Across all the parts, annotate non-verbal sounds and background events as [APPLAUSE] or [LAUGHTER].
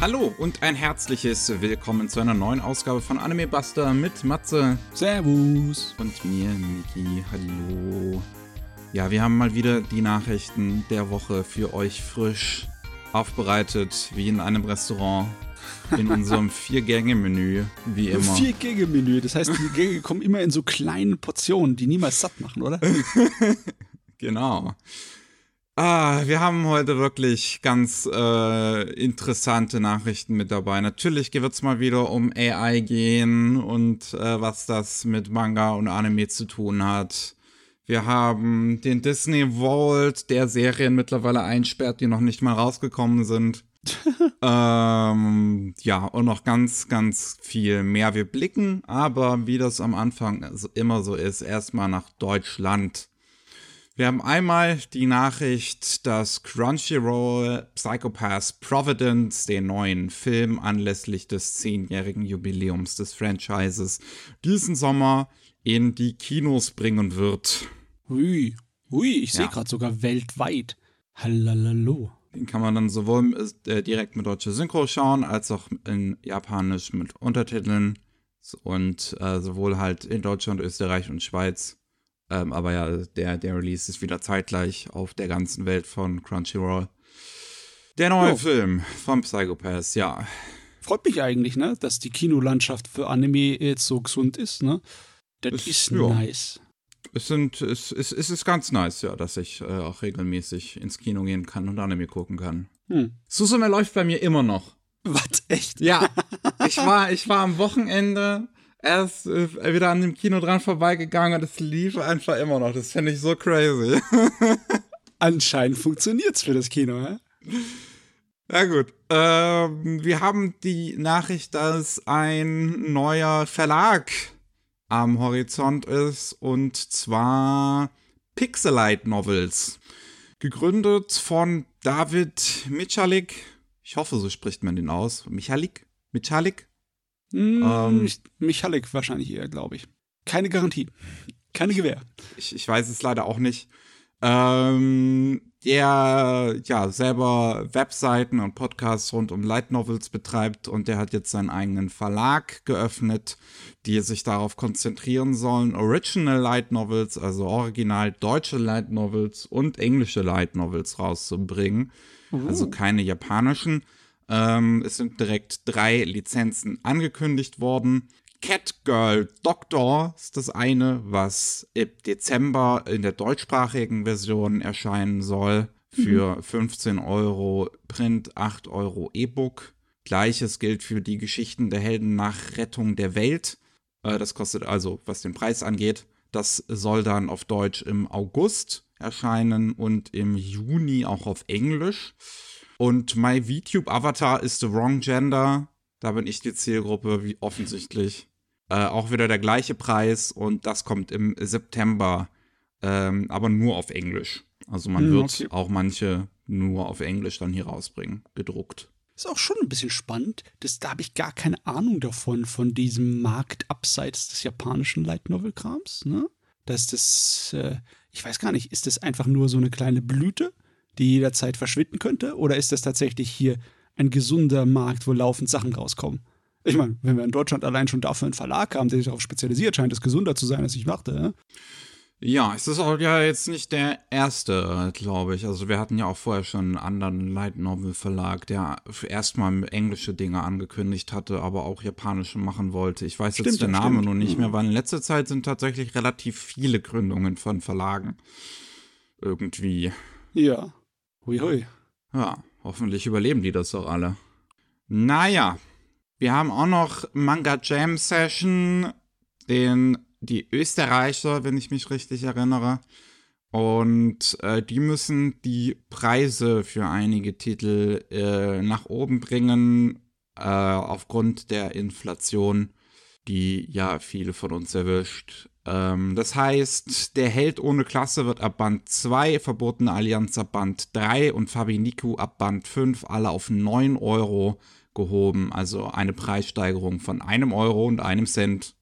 Hallo und ein herzliches Willkommen zu einer neuen Ausgabe von Anime Buster mit Matze Servus. und mir, Miki. Hallo. Ja, wir haben mal wieder die Nachrichten der Woche für euch frisch aufbereitet, wie in einem Restaurant. In [LAUGHS] unserem Vier-Gänge-Menü, wie immer. Vier Gänge-Menü. Das heißt, die Gänge kommen immer in so kleinen Portionen, die niemals satt machen, oder? [LAUGHS] Genau. Ah, wir haben heute wirklich ganz äh, interessante Nachrichten mit dabei. Natürlich wird es mal wieder um AI gehen und äh, was das mit Manga und Anime zu tun hat. Wir haben den Disney Vault, der Serien mittlerweile einsperrt, die noch nicht mal rausgekommen sind. [LAUGHS] ähm, ja, und noch ganz, ganz viel mehr. Wir blicken aber, wie das am Anfang immer so ist, erstmal nach Deutschland. Wir haben einmal die Nachricht, dass Crunchyroll Psychopath Providence, den neuen Film anlässlich des zehnjährigen Jubiläums des Franchises, diesen Sommer in die Kinos bringen wird. Hui. Hui, ich sehe Ja. gerade sogar weltweit. Hallalalo. Den kann man dann sowohl äh, direkt mit deutscher Synchro schauen, als auch in Japanisch mit Untertiteln. Und äh, sowohl halt in Deutschland, Österreich und Schweiz. Ähm, aber ja, der, der Release ist wieder zeitgleich auf der ganzen Welt von Crunchyroll. Der neue Jo. Film von Psychopaths, ja. Freut mich eigentlich, ne, dass die Kinolandschaft für Anime jetzt so gesund ist, ne? Das Ist- ist, ja. nice. Es, sind, es, es, es ist ganz nice, ja, dass ich äh, auch regelmäßig ins Kino gehen kann und Anime gucken kann. Hm. Susume läuft bei mir immer noch. Was? Echt? Ja, [LAUGHS] ich war, ich war am Wochenende erst äh, wieder an dem Kino dran vorbeigegangen und es lief einfach immer noch. Das finde ich so crazy. [LAUGHS] Anscheinend funktioniert's für das Kino, hä? Na gut. Ähm, wir haben die Nachricht, dass ein neuer Verlag am Horizont ist und zwar Pixelite Novels. Gegründet von David Michalik. Ich hoffe, so spricht man den aus. Michalik? Michalik? Hm, Ähm. ich- Michalik wahrscheinlich eher, glaube ich. Keine Garantie. Keine Gewähr. ich, ich weiß es leider auch nicht. Ähm, der ja selber Webseiten und Podcasts rund um Light Novels betreibt und der hat jetzt seinen eigenen Verlag geöffnet, die sich darauf konzentrieren sollen, Original Light Novels, also original deutsche Light Novels und englische Light Novels rauszubringen. Also keine japanischen. Ähm, es sind direkt drei Lizenzen angekündigt worden. Catgirl Doctor ist das eine, was im Dezember in der deutschsprachigen Version erscheinen soll. Für 15 Euro Print, 8 Euro E-Book. Gleiches gilt für die Geschichten der Helden nach Rettung der Welt. Äh, das kostet also, was den Preis angeht. Das soll dann auf Deutsch im August erscheinen und im Juni auch auf Englisch. Und My VTube Avatar ist the wrong gender. Da bin ich die Zielgruppe, wie offensichtlich. Äh, auch wieder der gleiche Preis und das kommt im September, ähm, aber nur auf Englisch. Also man Hm, wird okay. auch manche nur auf Englisch dann hier rausbringen, gedruckt. Ist auch schon ein bisschen spannend. Das, da habe ich gar keine Ahnung davon, von diesem Markt abseits des japanischen Light Novel Krams. Ne? Dass das, äh, ich weiß gar nicht, ist das einfach nur so eine kleine Blüte, die jederzeit verschwinden könnte? Oder ist das tatsächlich hier ein gesunder Markt, wo laufend Sachen rauskommen? Ich meine, wenn wir in Deutschland allein schon dafür einen Verlag haben, der sich darauf spezialisiert, scheint es gesunder zu sein, als ich dachte. Ja? Ja, es ist auch ja jetzt nicht der erste, glaube ich. Also wir hatten ja auch vorher schon einen anderen Light Novel Verlag, der erstmal englische Dinge angekündigt hatte, aber auch japanische machen wollte. Ich weiß jetzt Stimmt, der ja, Name stimmt. nur nicht Mhm. mehr, weil in letzter Zeit sind tatsächlich relativ viele Gründungen von Verlagen. Irgendwie. Ja. Hui, hui. Ja, hoffentlich überleben die das auch alle. Naja, wir haben auch noch Manga Jam Session, den die Österreicher, wenn ich mich richtig erinnere. Und äh, die müssen die Preise für einige Titel äh, nach oben bringen, äh, aufgrund der Inflation, die ja viele von uns erwischt. Ähm, das heißt, der Held ohne Klasse wird ab Band 2, Verbotene Allianz ab Band 3 und Fabiniku ab Band 5 alle auf 9 Euro gehoben. Also eine Preissteigerung von einem Euro und einem Cent.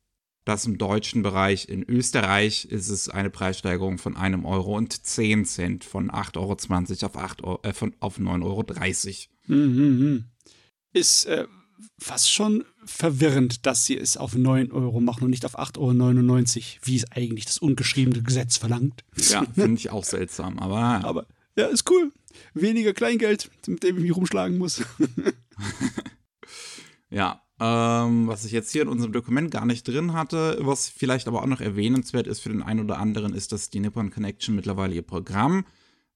Das im deutschen Bereich. In Österreich ist es eine Preissteigerung von einem Euro und 10 Cent von 8,20 Euro auf, 8 Euro, äh, auf 9,30 Euro. Hm, hm, hm. ist äh, fast schon verwirrend, dass sie es auf 9 Euro machen und nicht auf 8,99 Euro, wie es eigentlich das ungeschriebene Gesetz verlangt. Ja, [LAUGHS] finde ich auch seltsam, aber. Aber ja, ist cool. Weniger Kleingeld, mit dem ich mich rumschlagen muss. [LAUGHS] ja, ähm, was ich jetzt hier in unserem Dokument gar nicht drin hatte, was vielleicht aber auch noch erwähnenswert ist für den einen oder anderen, ist, dass die Nippon Connection mittlerweile ihr Programm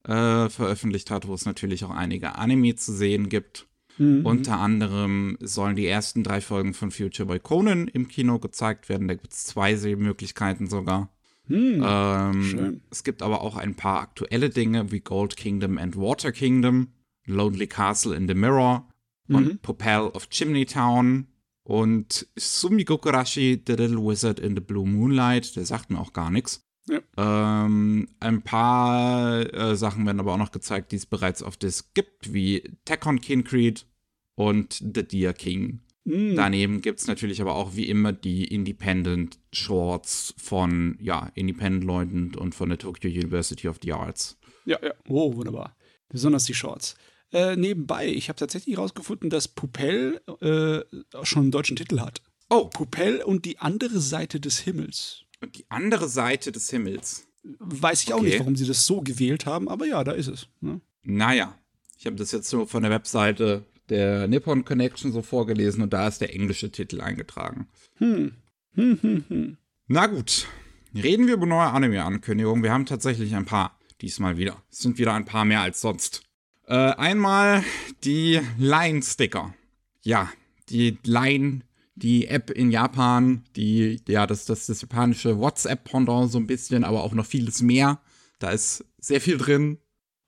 äh, veröffentlicht hat, wo es natürlich auch einige Anime zu sehen gibt. Mhm. Unter anderem sollen die ersten drei Folgen von Future Boy Conan im Kino gezeigt werden. Da gibt es zwei Sehmöglichkeiten sogar. Mhm. Ähm, es gibt aber auch ein paar aktuelle Dinge wie Gold Kingdom and Water Kingdom, Lonely Castle in the Mirror und mhm. Popel of Chimney Town und Sumi Gokurashi, The Little Wizard in the Blue Moonlight. Der sagt mir auch gar nichts. Ja. Ähm, ein paar äh, Sachen werden aber auch noch gezeigt, die es bereits auf Disc gibt, wie Tekkon Kincreed und The Deer King. Mm. Daneben gibt es natürlich aber auch wie immer die Independent Shorts von ja, Independent-Leuten und von der Tokyo University of the Arts. Ja, ja. Oh, wunderbar. Besonders die Shorts. Äh, nebenbei, ich habe tatsächlich herausgefunden, dass Pupell äh, schon einen deutschen Titel hat. Oh. Pupell und die andere Seite des Himmels. Und die andere Seite des Himmels. Weiß ich okay. auch nicht, warum sie das so gewählt haben, aber ja, da ist es. Ne? Naja, ich habe das jetzt nur von der Webseite der Nippon Connection so vorgelesen und da ist der englische Titel eingetragen. Hm. Hm, hm, hm. Na gut, reden wir über neue Anime-Ankündigungen. Wir haben tatsächlich ein paar diesmal wieder. Es sind wieder ein paar mehr als sonst. Äh, einmal die Line-Sticker. Ja, die Line die App in Japan, die, ja, das, das, das japanische WhatsApp-Pendant so ein bisschen, aber auch noch vieles mehr. Da ist sehr viel drin.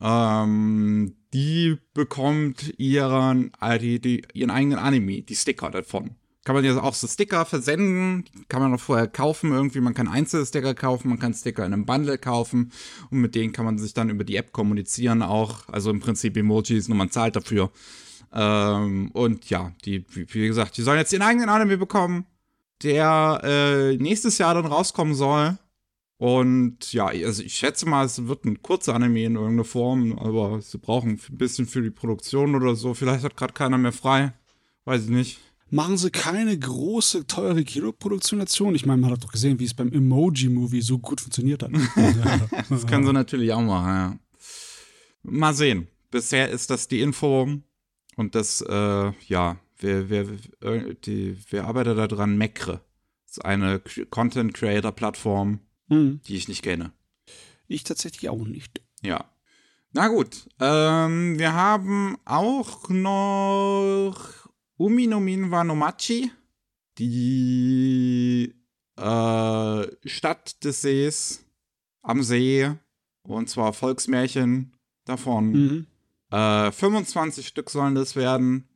Ähm, die bekommt ihren, äh, die, die, ihren eigenen Anime, die Sticker davon. Kann man ja auch so Sticker versenden, kann man auch vorher kaufen irgendwie. Man kann einzelne Sticker kaufen, man kann Sticker in einem Bundle kaufen und mit denen kann man sich dann über die App kommunizieren auch. Also im Prinzip Emojis, nur man zahlt dafür. Ähm, und ja, die, wie gesagt, die sollen jetzt ihren eigenen Anime bekommen, der äh, nächstes Jahr dann rauskommen soll. Und ja, also ich schätze mal, es wird ein kurzer Anime in irgendeiner Form, aber sie brauchen ein bisschen für die Produktion oder so. Vielleicht hat gerade keiner mehr frei. Weiß ich nicht. Machen sie keine große, teure Kinoproduktion Ich meine, man hat doch gesehen, wie es beim Emoji-Movie so gut funktioniert hat. [LAUGHS] [LAUGHS] das können sie natürlich auch machen, ja. Mal sehen. Bisher ist das die Info. Und das, äh, ja, wer, wer, äh, die, wer arbeitet da dran? Mekre. Das ist eine Content Creator Plattform, hm. die ich nicht kenne. Ich tatsächlich auch nicht. Ja. Na gut. Ähm, wir haben auch noch Umi no Minwa no Machi, die äh, Stadt des Sees am See, und zwar Volksmärchen davon. Mhm. Äh, 25 Stück sollen das werden,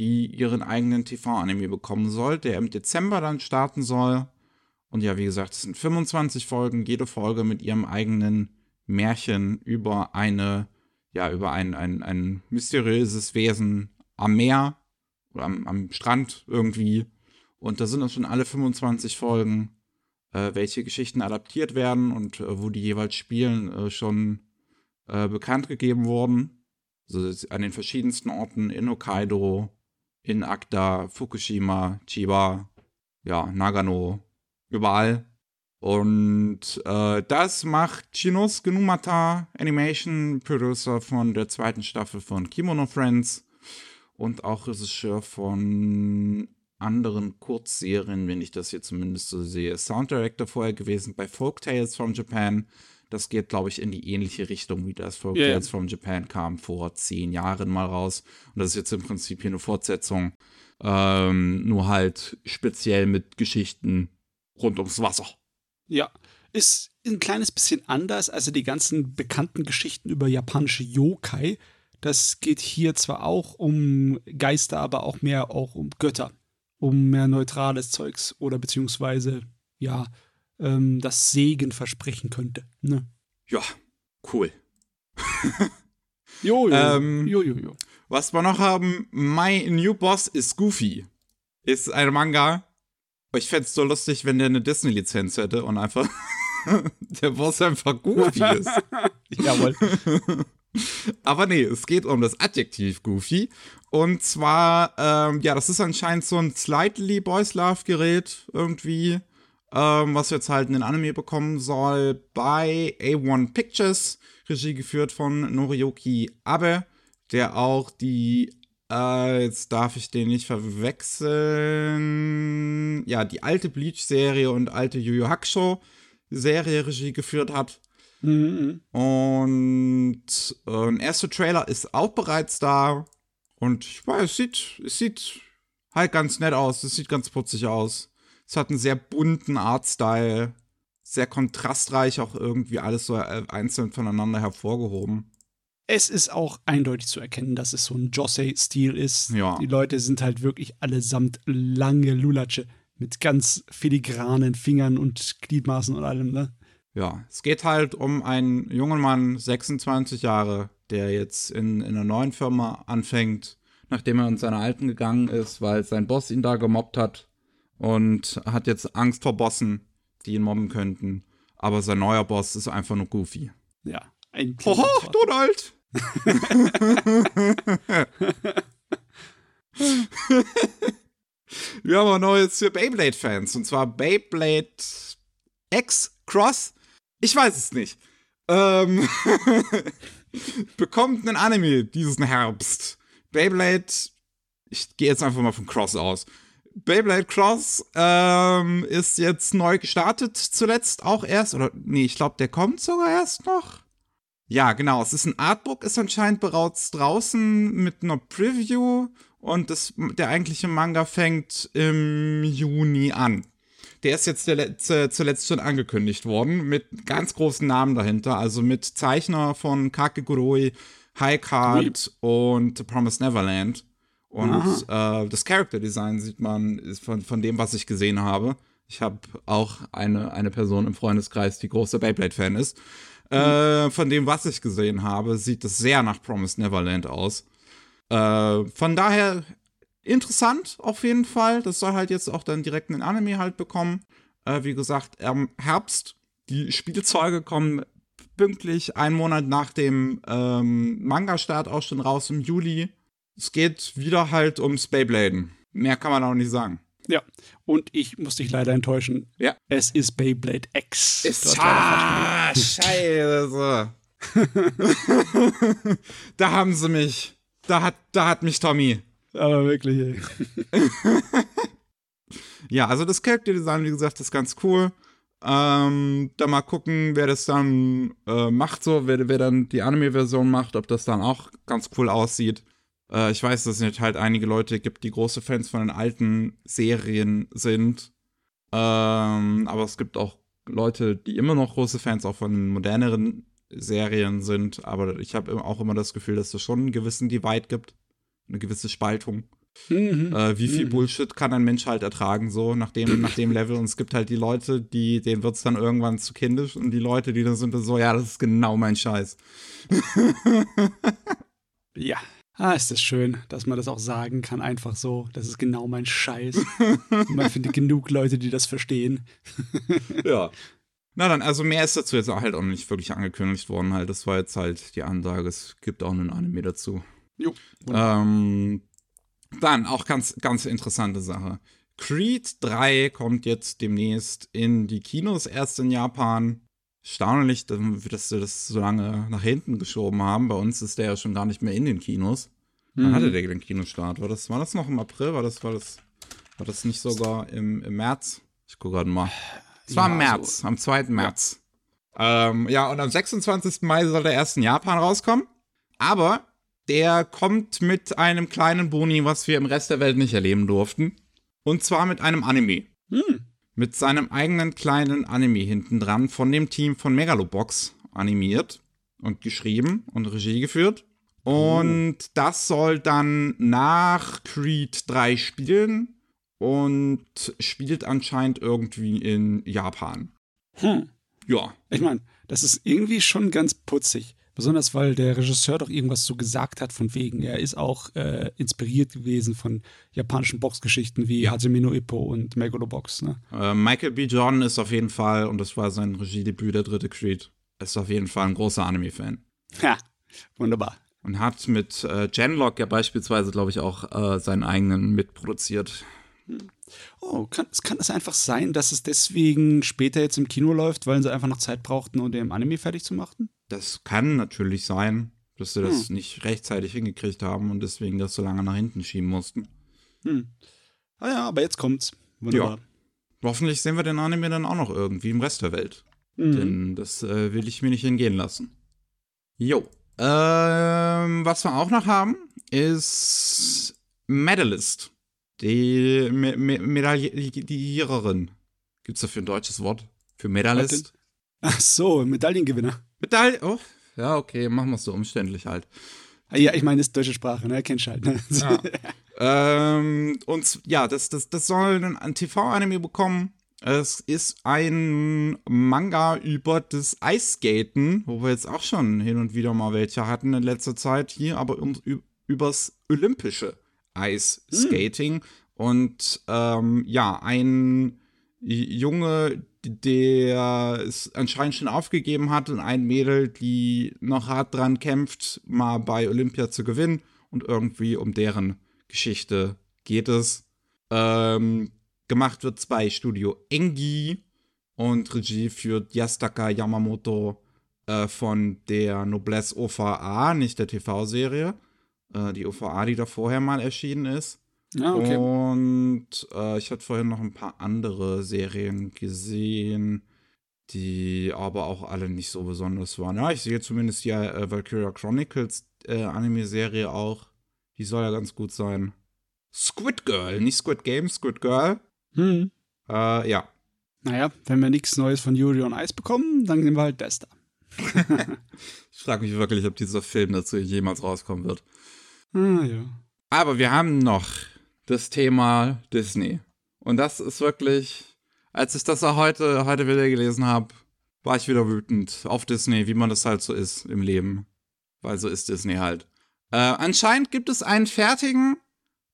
die ihren eigenen TV-Anime bekommen soll, der im Dezember dann starten soll. Und ja, wie gesagt, es sind 25 Folgen, jede Folge mit ihrem eigenen Märchen über eine, ja, über ein, ein, ein mysteriöses Wesen am Meer oder am, am Strand irgendwie. Und da sind dann schon alle 25 Folgen, äh, welche Geschichten adaptiert werden und äh, wo die jeweils spielen, äh, schon äh, bekannt gegeben worden. Also an den verschiedensten Orten in Hokkaido, in Akta, Fukushima, Chiba, ja, Nagano, überall. Und äh, das macht Shinosuke Numata, Animation Producer von der zweiten Staffel von Kimono Friends und auch Regisseur von anderen Kurzserien, wenn ich das hier zumindest so sehe. Sound Director vorher gewesen bei Folk Tales from Japan, das geht, glaube ich, in die ähnliche Richtung, wie das Folk yeah. Tales from Japan kam vor zehn Jahren mal raus. Und das ist jetzt im Prinzip hier eine Fortsetzung. Ähm, nur halt speziell mit Geschichten rund ums Wasser. Ja, ist ein kleines bisschen anders. Also die ganzen bekannten Geschichten über japanische Yokai. Das geht hier zwar auch um Geister, aber auch mehr auch um Götter. Um mehr neutrales Zeugs oder beziehungsweise, ja, ähm, das Segen versprechen könnte. Ne? Ja, cool. [LAUGHS] jo, jo, ähm, jo, jo, jo. Was wir noch haben, My New Boss is Goofy. Ist ein Manga. Ich fände es so lustig, wenn der eine Disney-Lizenz hätte und einfach [LAUGHS] der Boss einfach Goofy ist. [LAUGHS] Jawohl. Aber nee, es geht um das Adjektiv Goofy. Und zwar, ähm, ja, das ist anscheinend so ein slightly Boys Love Gerät irgendwie, ähm, was jetzt halt in den Anime bekommen soll bei A1 Pictures, Regie geführt von Noriyuki Abe, der auch die, äh, jetzt darf ich den nicht verwechseln, ja, die alte Bleach-Serie und alte Yu Yu Hakusho-Serie Regie geführt hat. Mhm. Und äh, ein erster Trailer ist auch bereits da. Und ich weiß, es sieht, es sieht halt ganz nett aus. Es sieht ganz putzig aus. Es hat einen sehr bunten Artstyle. Sehr kontrastreich auch irgendwie alles so äh, einzeln voneinander hervorgehoben. Es ist auch eindeutig zu erkennen, dass es so ein Josei-Stil ist. Ja. Die Leute sind halt wirklich allesamt lange Lulatsche mit ganz filigranen Fingern und Gliedmaßen und allem, ne? Ja, es geht halt um einen jungen Mann, 26 Jahre, der jetzt in, in einer neuen Firma anfängt, nachdem er in seiner alten gegangen ist, weil sein Boss ihn da gemobbt hat und hat jetzt Angst vor Bossen, die ihn mobben könnten. Aber sein neuer Boss ist einfach nur goofy. Ja. Ein Hoho, Donald! [LAUGHS] Wir haben auch Neues für Beyblade-Fans. Und zwar Beyblade X Cross. Ich weiß es nicht. Ähm, [LAUGHS] bekommt einen Anime diesen Herbst. Beyblade, ich gehe jetzt einfach mal von Cross aus. Beyblade Cross ähm, ist jetzt neu gestartet, zuletzt auch erst. Oder nee, ich glaube, der kommt sogar erst noch. Ja, genau. Es ist ein Artbook, ist anscheinend bereits draußen mit einer Preview und das, der eigentliche Manga fängt im Juni an. Der ist jetzt der letzte, zuletzt schon angekündigt worden, mit ganz großen Namen dahinter, also mit Zeichner von Kakegurui, High Card und The Promised Neverland. Und äh, das Character Design sieht man von, von dem, was ich gesehen habe. Ich habe auch eine, eine Person im Freundeskreis, die großer Beyblade-Fan ist. Äh, von dem, was ich gesehen habe, sieht es sehr nach Promised Neverland aus. Äh, von daher interessant auf jeden Fall. Das soll halt jetzt auch dann direkt einen Anime halt bekommen. Äh, wie gesagt, im Herbst. Die Spielzeuge kommen pünktlich einen Monat nach dem ähm, Manga-Start auch schon raus im Juli. Es geht wieder halt ums Beybladen. Mehr kann man auch nicht sagen. Ja, und ich muss dich leider enttäuschen. Ja. Es ist Beyblade X. Ist ah, scheiße. [LAUGHS] da haben sie mich. Da hat, da hat mich Tommy. Aber wirklich, ey. [LAUGHS] Ja, also das Character Design, wie gesagt, ist ganz cool. Ähm, da mal gucken, wer das dann äh, macht, so, wer, wer dann die Anime-Version macht, ob das dann auch ganz cool aussieht. Äh, ich weiß, dass es nicht halt einige Leute gibt, die große Fans von den alten Serien sind. Ähm, aber es gibt auch Leute, die immer noch große Fans auch von den moderneren Serien sind. Aber ich habe auch immer das Gefühl, dass es schon einen gewissen Divide gibt. Eine gewisse Spaltung. Mhm. Äh, wie viel Bullshit kann ein Mensch halt ertragen, so nach dem, nach dem Level. Und es gibt halt die Leute, die, denen wird es dann irgendwann zu kindisch und die Leute, die dann sind dann so, ja, das ist genau mein Scheiß. [LAUGHS] Ja. Ah, ist das schön, dass man das auch sagen kann, einfach so. Das ist genau mein Scheiß. [LAUGHS] man findet genug Leute, die das verstehen. [LAUGHS] Ja. Na dann, also mehr ist dazu jetzt auch halt auch nicht wirklich angekündigt worden halt. Das war jetzt halt die Ansage. Es gibt auch einen Anime dazu. Jo. Ähm, dann auch ganz, ganz interessante Sache. Creed 3 kommt jetzt demnächst in die Kinos, erst in Japan. Erstaunlich, dass sie das so lange nach hinten geschoben haben. Bei uns ist der ja schon gar nicht mehr in den Kinos. Wann hatte der den Kinostart? War das, war das noch im April? War das, war das, war das nicht sogar im, im März? Ich gucke gerade mal. Es war Ja, im März, am 2. März. Ähm, ja, und am 26. Mai soll der erst in Japan rauskommen. Aber der kommt mit einem kleinen Boni, was wir im Rest der Welt nicht erleben durften. Und zwar mit einem Anime. Hm. Mit seinem eigenen kleinen Anime hinten dran von dem Team von Megalobox animiert und geschrieben und Regie geführt. Und das soll dann nach Creed 3 spielen und spielt anscheinend irgendwie in Japan. Hm. Ja, Ich meine, das ist irgendwie schon ganz putzig. Besonders weil der Regisseur doch irgendwas so gesagt hat, von wegen, er ist auch äh, inspiriert gewesen von japanischen Boxgeschichten wie Hajime no Ippo und Megalobox. Ne? Äh, Michael B. Jordan ist auf jeden Fall, und das war sein Regiedebüt, der dritte Creed, ist auf jeden Fall ein großer Anime-Fan. Ja. Wunderbar. Und hat mit äh, Genlock ja beispielsweise, glaube ich, auch äh, seinen eigenen mitproduziert. Oh, kann, es kann es einfach sein, dass es deswegen später jetzt im Kino läuft, weil sie einfach noch Zeit brauchten, um den Anime fertig zu machen? Das kann natürlich sein, dass sie das hm. nicht rechtzeitig hingekriegt haben und deswegen das so lange nach hinten schieben mussten. Hm. Ah ja, aber jetzt kommt's. Wunderbar. Ja. Hoffentlich sehen wir den Anime dann auch noch irgendwie im Rest der Welt. Mhm. Denn das äh, will ich mir nicht entgehen lassen. Jo. Ähm, was wir auch noch haben, ist Medalist. Die Me Me Medailliererin. Gibt es dafür ein deutsches Wort? Für Medalist? Ach so, Medaillengewinner. Medaille. Oh, ja, okay, machen wir es so umständlich halt. Ja, ich meine, das ist deutsche Sprache, ne? Kennst du halt, ne? Ja. [LAUGHS] ähm, und ja, das, das, das soll ein TV-Anime bekommen. Es ist ein Manga über das Eisskaten, wo wir jetzt auch schon hin und wieder mal welche hatten in letzter Zeit hier, aber um, übers olympische Eisskating. Hm. Und ähm, ja, ein Junge, der es anscheinend schon aufgegeben hat und ein Mädel, die noch hart dran kämpft, mal bei Olympia zu gewinnen und irgendwie um deren Geschichte geht es. Ähm, gemacht wird es bei Studio Engi und Regie führt Yastaka Yamamoto äh, von der Noblesse OVA, nicht der TV-Serie. Äh, die OVA, die da vorher mal erschienen ist. Ah, okay. Und äh, ich hatte vorhin noch ein paar andere Serien gesehen, die aber auch alle nicht so besonders waren. Ja, ich sehe zumindest die äh, Valkyria Chronicles äh, Anime-Serie auch. Die soll ja ganz gut sein. Squid Girl, nicht Squid Game, Squid Girl. Hm. Äh, ja. Naja, wenn wir nichts Neues von Yuri on Ice bekommen, dann nehmen wir halt Bester. [LAUGHS] ich frage mich wirklich, ob dieser Film dazu jemals rauskommen wird. Ah, ja. Aber wir haben noch das Thema Disney. Und das ist wirklich, als ich das heute, heute wieder gelesen habe, war ich wieder wütend auf Disney, wie man das halt so ist im Leben. Weil so ist Disney halt. Äh, anscheinend gibt es einen fertigen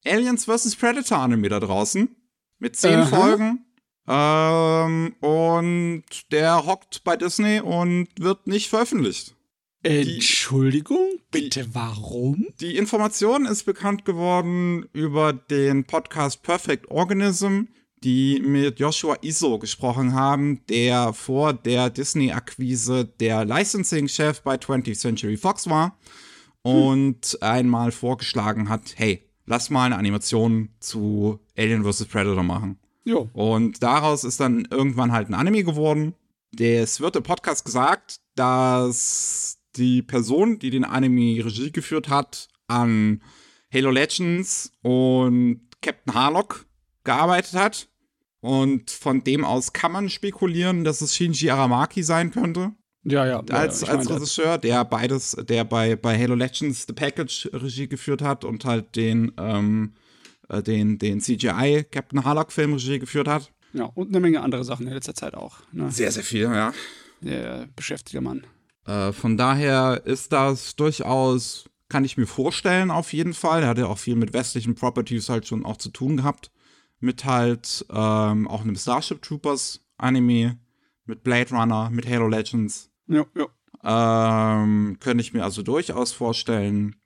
Aliens vs. Predator Anime da draußen. Mit zehn Aha. Folgen. Ähm, und der hockt bei Disney und wird nicht veröffentlicht. Entschuldigung, bitte warum? Die Information ist bekannt geworden über den Podcast Perfect Organism, die mit Joshua Iso gesprochen haben, der vor der Disney-Akquise der Licensing-Chef bei 20th Century Fox war und hm. einmal vorgeschlagen hat, hey, lass mal eine Animation zu Alien vs. Predator machen. Jo. Und daraus ist dann irgendwann halt ein Anime geworden. Es wird im Podcast gesagt, dass die Person, die den Anime Regie geführt hat, an Halo Legends und Captain Harlock gearbeitet hat. Und von dem aus kann man spekulieren, dass es Shinji Aramaki sein könnte. Ja, ja. Als, ja, als Regisseur, der beides, der bei, bei Halo Legends The Package Regie geführt hat und halt den, ähm, äh, den, den CGI Captain Harlock Film Regie geführt hat. Ja, und eine Menge andere Sachen in letzter Zeit auch. Ne? Sehr, sehr viel, ja. Der beschäftigte Mann. Äh, von daher ist das durchaus, kann ich mir vorstellen, auf jeden Fall. Er hat ja auch viel mit westlichen Properties halt schon auch zu tun gehabt. Mit halt ähm, auch einem Starship Troopers Anime, mit Blade Runner, mit Halo Legends. Ja, ja. Ähm, könnte ich mir also durchaus vorstellen.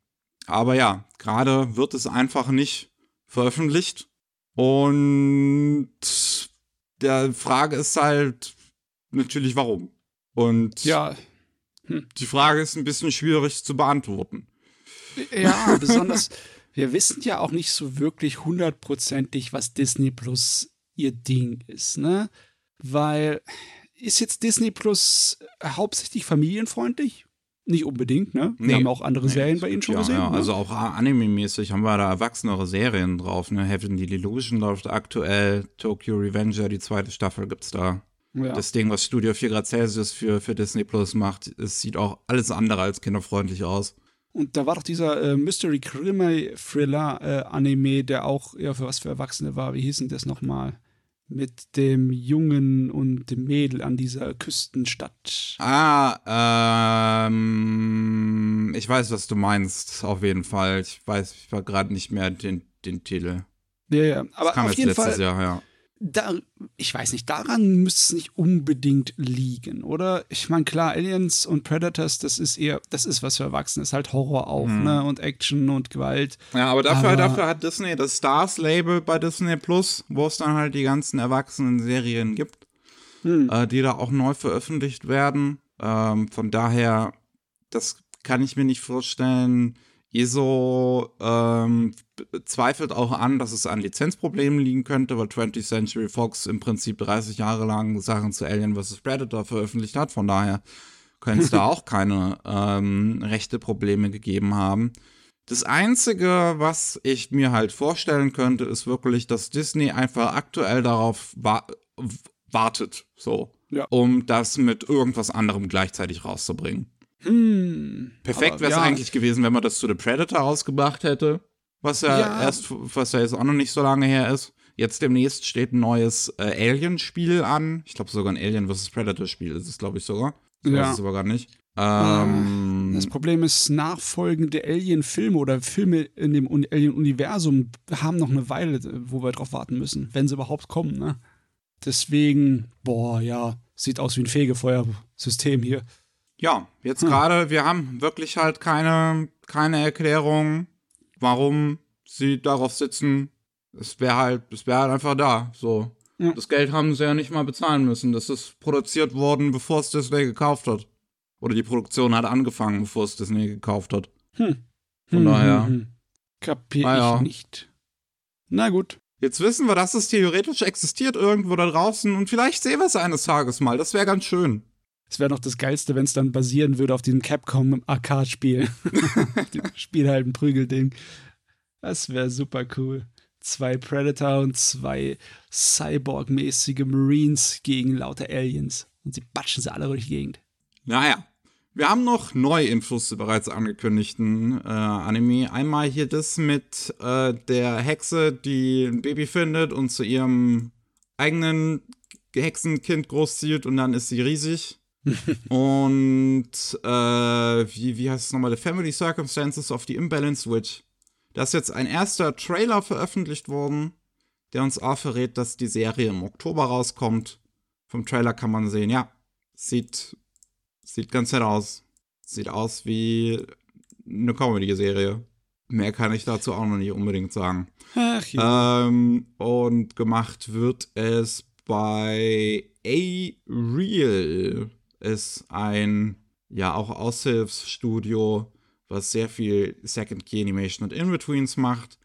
Aber ja, gerade wird es einfach nicht veröffentlicht. Und der Frage ist halt natürlich, warum. Und ja, hm. Die Frage ist ein bisschen schwierig zu beantworten. Ja, besonders, wir wissen ja auch nicht so wirklich hundertprozentig, was Disney Plus ihr Ding ist, ne? Weil ist jetzt Disney Plus hauptsächlich familienfreundlich? Nicht unbedingt, ne? Wir nee, haben auch andere nee, Serien bei ihnen schon ja, gesehen. Ja, ne? also auch anime-mäßig haben wir da erwachsenere Serien drauf, ne? Heavenly Illusion läuft aktuell, Tokyo Revenger, die zweite Staffel gibt's da. Ja. Das Ding, was Studio 4 Grad Celsius für, für Disney Plus macht, es sieht auch alles andere als kinderfreundlich aus. Und da war doch dieser äh, Mystery Krimi Thriller äh, Anime, der auch ja für was für Erwachsene war. Wie hieß denn das nochmal? Mit dem Jungen und dem Mädel an dieser Küstenstadt. Ah, ähm, ich weiß, was du meinst, auf jeden Fall. Ich weiß, ich war gerade nicht mehr den, den Titel. Ja, ja, aber das kam auf jetzt jeden letztes Fall, Jahr, ja da, ich weiß nicht, daran müsste es nicht unbedingt liegen, oder? Ich meine, klar, Aliens und Predators, das ist eher, das ist was für Erwachsene, ist halt Horror auch, mhm. ne? Und Action und Gewalt. Ja, aber dafür, aber dafür hat Disney das Stars-Label bei Disney Plus, wo es dann halt die ganzen erwachsenen Serien gibt, hm. äh, die da auch neu veröffentlicht werden. Ähm, von daher, das kann ich mir nicht vorstellen, ESO ähm, zweifelt auch an, dass es an Lizenzproblemen liegen könnte, weil 20th Century Fox im Prinzip 30 Jahre lang Sachen zu Alien vs. Predator veröffentlicht hat. Von daher können es da [LAUGHS] auch keine ähm, rechte Probleme gegeben haben. Das Einzige, was ich mir halt vorstellen könnte, ist wirklich, dass Disney einfach aktuell darauf wa wartet, so, ja. um das mit irgendwas anderem gleichzeitig rauszubringen. Hm, Perfekt wäre es ja. eigentlich gewesen, wenn man das zu The Predator rausgebracht hätte. Was ja, ja, erst, was ja jetzt auch noch nicht so lange her ist. Jetzt demnächst steht ein neues äh, Alien-Spiel an. Ich glaube sogar ein Alien vs. Predator-Spiel ist es, glaube ich, sogar. Ich ja. weiß es aber gar nicht. Ähm, das Problem ist, nachfolgende Alien-Filme oder Filme in dem Alien-Universum haben noch eine Weile, wo wir drauf warten müssen, wenn sie überhaupt kommen, ne? Deswegen, boah, ja, sieht aus wie ein Fegefeuersystem hier. Ja, jetzt hm. gerade, wir haben wirklich halt keine, keine Erklärung, warum sie darauf sitzen. Es wäre halt, es wäre halt einfach da. So. Ja. Das Geld haben sie ja nicht mal bezahlen müssen. Das ist produziert worden, bevor es Disney gekauft hat. Oder die Produktion hat angefangen, bevor es Disney gekauft hat. Hm. Von hm, daher. Hm, hm. Kapier naja. ich nicht. Na gut. Jetzt wissen wir, dass es theoretisch existiert irgendwo da draußen und vielleicht sehen wir es eines Tages mal. Das wäre ganz schön. Es wäre noch das Geilste, wenn es dann basieren würde auf diesem Capcom Arcade-Spiel. [LAUGHS] Spiel halt ein Prügelding. Das wäre super cool. Zwei Predator und zwei Cyborg-mäßige Marines gegen lauter Aliens. Und sie batschen sie alle durch die Gegend. Naja. Wir haben noch neue Infos zu bereits angekündigten äh, Anime. Einmal hier das mit äh, der Hexe, die ein Baby findet und zu ihrem eigenen Hexenkind großzieht und dann ist sie riesig. Und äh, wie, wie heißt es nochmal? The Family Circumstances of the Imbalanced Witch. Da ist jetzt ein erster Trailer veröffentlicht worden, der uns auch verrät, dass die Serie im Oktober rauskommt. Vom Trailer kann man sehen, ja, sieht, sieht ganz nett aus. Sieht aus wie eine Comedy-Serie. Mehr kann ich dazu auch noch nicht unbedingt sagen. Ach, ja. Ähm, und gemacht wird es bei A-Real ist ein, ja, auch Aushilfsstudio, was sehr viel Second Key Animation und In-Betweens macht.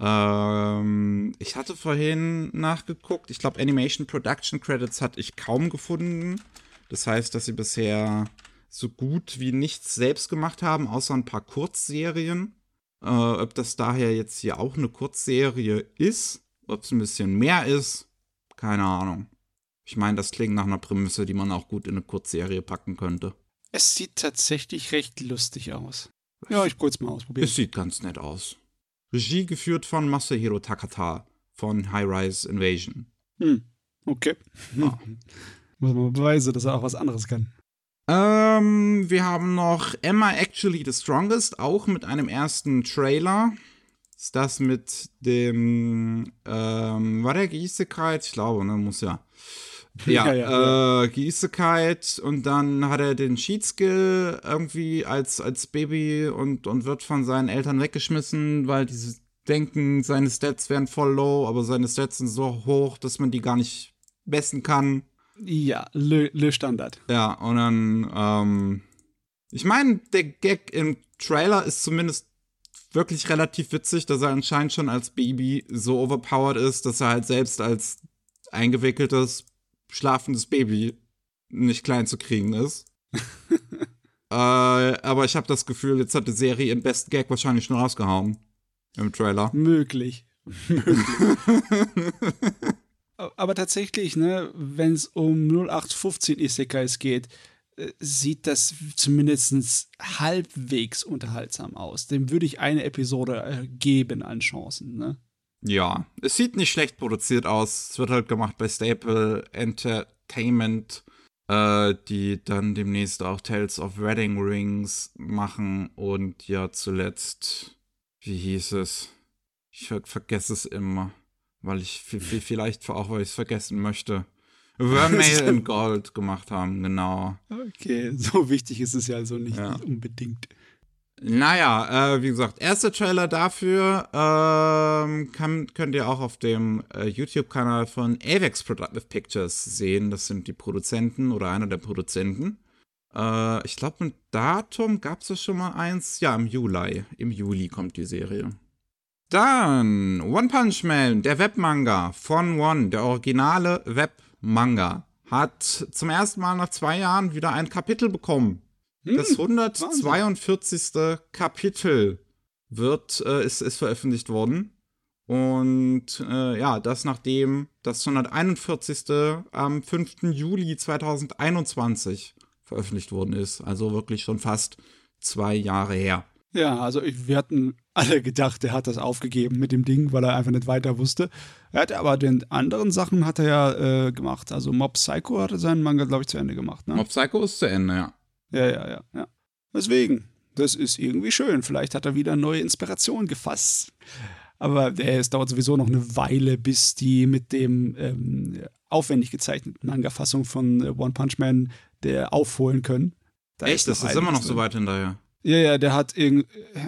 Ähm, ich hatte vorhin nachgeguckt. Ich glaube, Animation Production Credits hatte ich kaum gefunden. Das heißt, dass sie bisher so gut wie nichts selbst gemacht haben, außer ein paar Kurzserien. Äh, ob das daher jetzt hier auch eine Kurzserie ist, ob es ein bisschen mehr ist, keine Ahnung. Ich meine, das klingt nach einer Prämisse, die man auch gut in eine Kurzserie packen könnte. Es sieht tatsächlich recht lustig aus. Ja, ich kurz mal ausprobieren. Es sieht ganz nett aus. Regie geführt von Masahiro Takata von High Rise Invasion. Hm, okay. Ah. [LAUGHS] Muss man beweisen, dass er auch was anderes kann. Ähm, wir haben noch Emma Actually the Strongest, auch mit einem ersten Trailer. Ist das mit dem, ähm, war der Gießigkeit? Ich glaube, ne, muss ja. Ja, ja, ja, äh, Gießigkeit und dann hat er den Cheat Skill irgendwie als, als Baby und, und wird von seinen Eltern weggeschmissen, weil diese denken, seine Stats wären voll low, aber seine Stats sind so hoch, dass man die gar nicht messen kann. Ja, Le, Le Standard. Ja, und dann, ähm, ich meine, der Gag im Trailer ist zumindest wirklich relativ witzig, dass er anscheinend schon als Baby so overpowered ist, dass er halt selbst als eingewickeltes schlafendes Baby nicht klein zu kriegen ist. [LAUGHS] äh, aber ich habe das Gefühl, jetzt hat die Serie ihren besten Gag wahrscheinlich schon rausgehauen. Im Trailer. Möglich. [LAUGHS] aber tatsächlich, ne, wenn es um 0815 Isekais geht, äh, sieht das zumindest halbwegs unterhaltsam aus. Dem würde ich eine Episode äh, geben an Chancen, ne? Ja, es sieht nicht schlecht produziert aus. Es wird halt gemacht bei Staple Entertainment, äh, die dann demnächst auch Tales of Wedding Rings machen und ja zuletzt, wie hieß es? Ich ver vergesse es immer. weil ich vielleicht auch, weil ich es vergessen möchte. Vermeil [LAUGHS] in Gold gemacht haben, genau. Okay, so wichtig ist es ja also nicht, ja. unbedingt. Naja, äh, wie gesagt, erster Trailer dafür ähm, kann, könnt ihr auch auf dem äh, YouTube-Kanal von Avex Productive Pictures sehen. Das sind die Produzenten oder einer der Produzenten. Äh, ich glaube, ein Datum gab es ja schon mal eins. Ja, im Juli. Im Juli kommt die Serie. Dann One Punch Man, der Webmanga von One, der originale Webmanga, hat zum ersten Mal nach zwei Jahren wieder ein Kapitel bekommen. Hm, das 142. Wahnsinn. Kapitel wird, äh, ist, ist veröffentlicht worden. Und äh, ja, das nachdem das 141. am 5. Juli 2021 veröffentlicht worden ist. Also wirklich schon fast zwei Jahre her. Ja, also wir hatten alle gedacht, er hat das aufgegeben mit dem Ding, weil er einfach nicht weiter wusste. Er hat aber den anderen Sachen hat er ja äh, gemacht. Also Mob Psycho hatte seinen Manga, glaube ich, zu Ende gemacht. Ne? Mob Psycho ist zu Ende, ja. Ja, ja, ja, ja. Deswegen, das ist irgendwie schön. Vielleicht hat er wieder neue Inspiration gefasst. Aber äh, es dauert sowieso noch eine Weile, bis die mit dem ähm, aufwendig gezeichneten Manga-Fassung von äh, One Punch Man der aufholen können. Da Echt? Ist das ist immer noch so weit hinterher. Ja, ja, der hat irgend,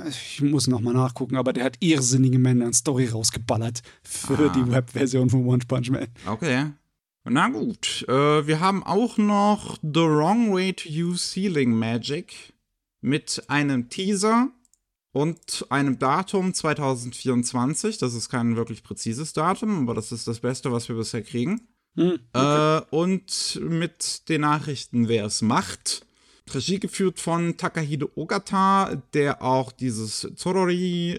ich muss nochmal nachgucken, aber der hat irrsinnige Männer an Story rausgeballert für ah. die Webversion von One Punch Man. Okay. Na gut, äh, wir haben auch noch The Wrong Way to Use Sealing Magic mit einem Teaser und einem Datum 2024. Das ist kein wirklich präzises Datum, aber das ist das Beste, was wir bisher kriegen. Hm, okay. äh, und mit den Nachrichten, wer es macht. Regie geführt von Takahide Ogata, der auch dieses Zorori-Regie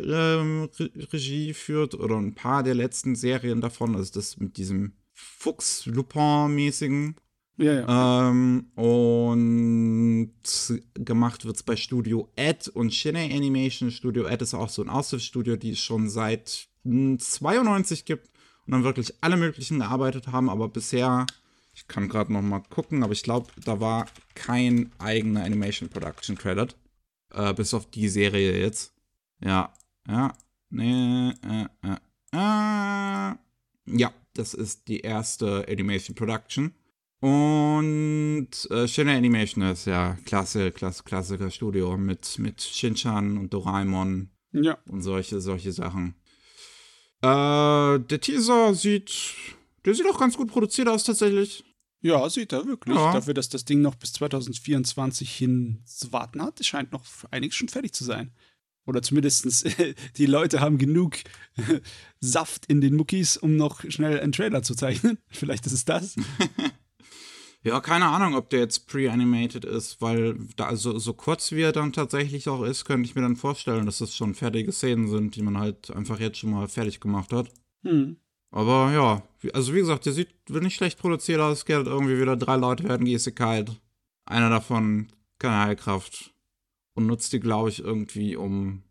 ähm, führt oder ein paar der letzten Serien davon, also das mit diesem Fuchs-Lupin-mäßigen. Ja, ja. Ähm, und gemacht wird es bei Studio Ed und Shinei Animation. Studio Ed ist auch so ein Aushilfsstudio, die es schon seit 92 gibt und dann wirklich alle möglichen gearbeitet haben, aber bisher ich kann gerade noch mal gucken, aber ich glaube, da war kein eigener Animation Production Credit. Äh, bis auf die Serie jetzt. Ja, ja, nee, äh, äh, äh. Ja, das ist die erste Animation Production. Und äh, Shinra Animation ist ja klasse, klasse, klassischer Studio mit, mit Shinchan und Doraemon ja. und solche, solche Sachen. Äh, der Teaser sieht der sieht auch ganz gut produziert aus, tatsächlich. Ja, sieht er wirklich. Ja. Dafür, dass das Ding noch bis 2024 hin zu warten hat, scheint noch einiges schon fertig zu sein. Oder zumindest [LAUGHS] die Leute haben genug [LAUGHS] Saft in den Muckis, um noch schnell einen Trailer zu zeichnen. [LAUGHS] Vielleicht ist es das. ja, keine Ahnung, ob der jetzt pre-animated ist, weil da, also, so kurz wie er dann tatsächlich auch ist, könnte ich mir dann vorstellen, dass es schon fertige Szenen sind, die man halt einfach jetzt schon mal fertig gemacht hat. Hm. Aber ja, also wie gesagt, der sieht nicht schlecht produziert aus. Es geht irgendwie wieder drei Leute werden geisekalt. Einer davon keine Heilkraft und nutzt die, glaube ich, irgendwie, um,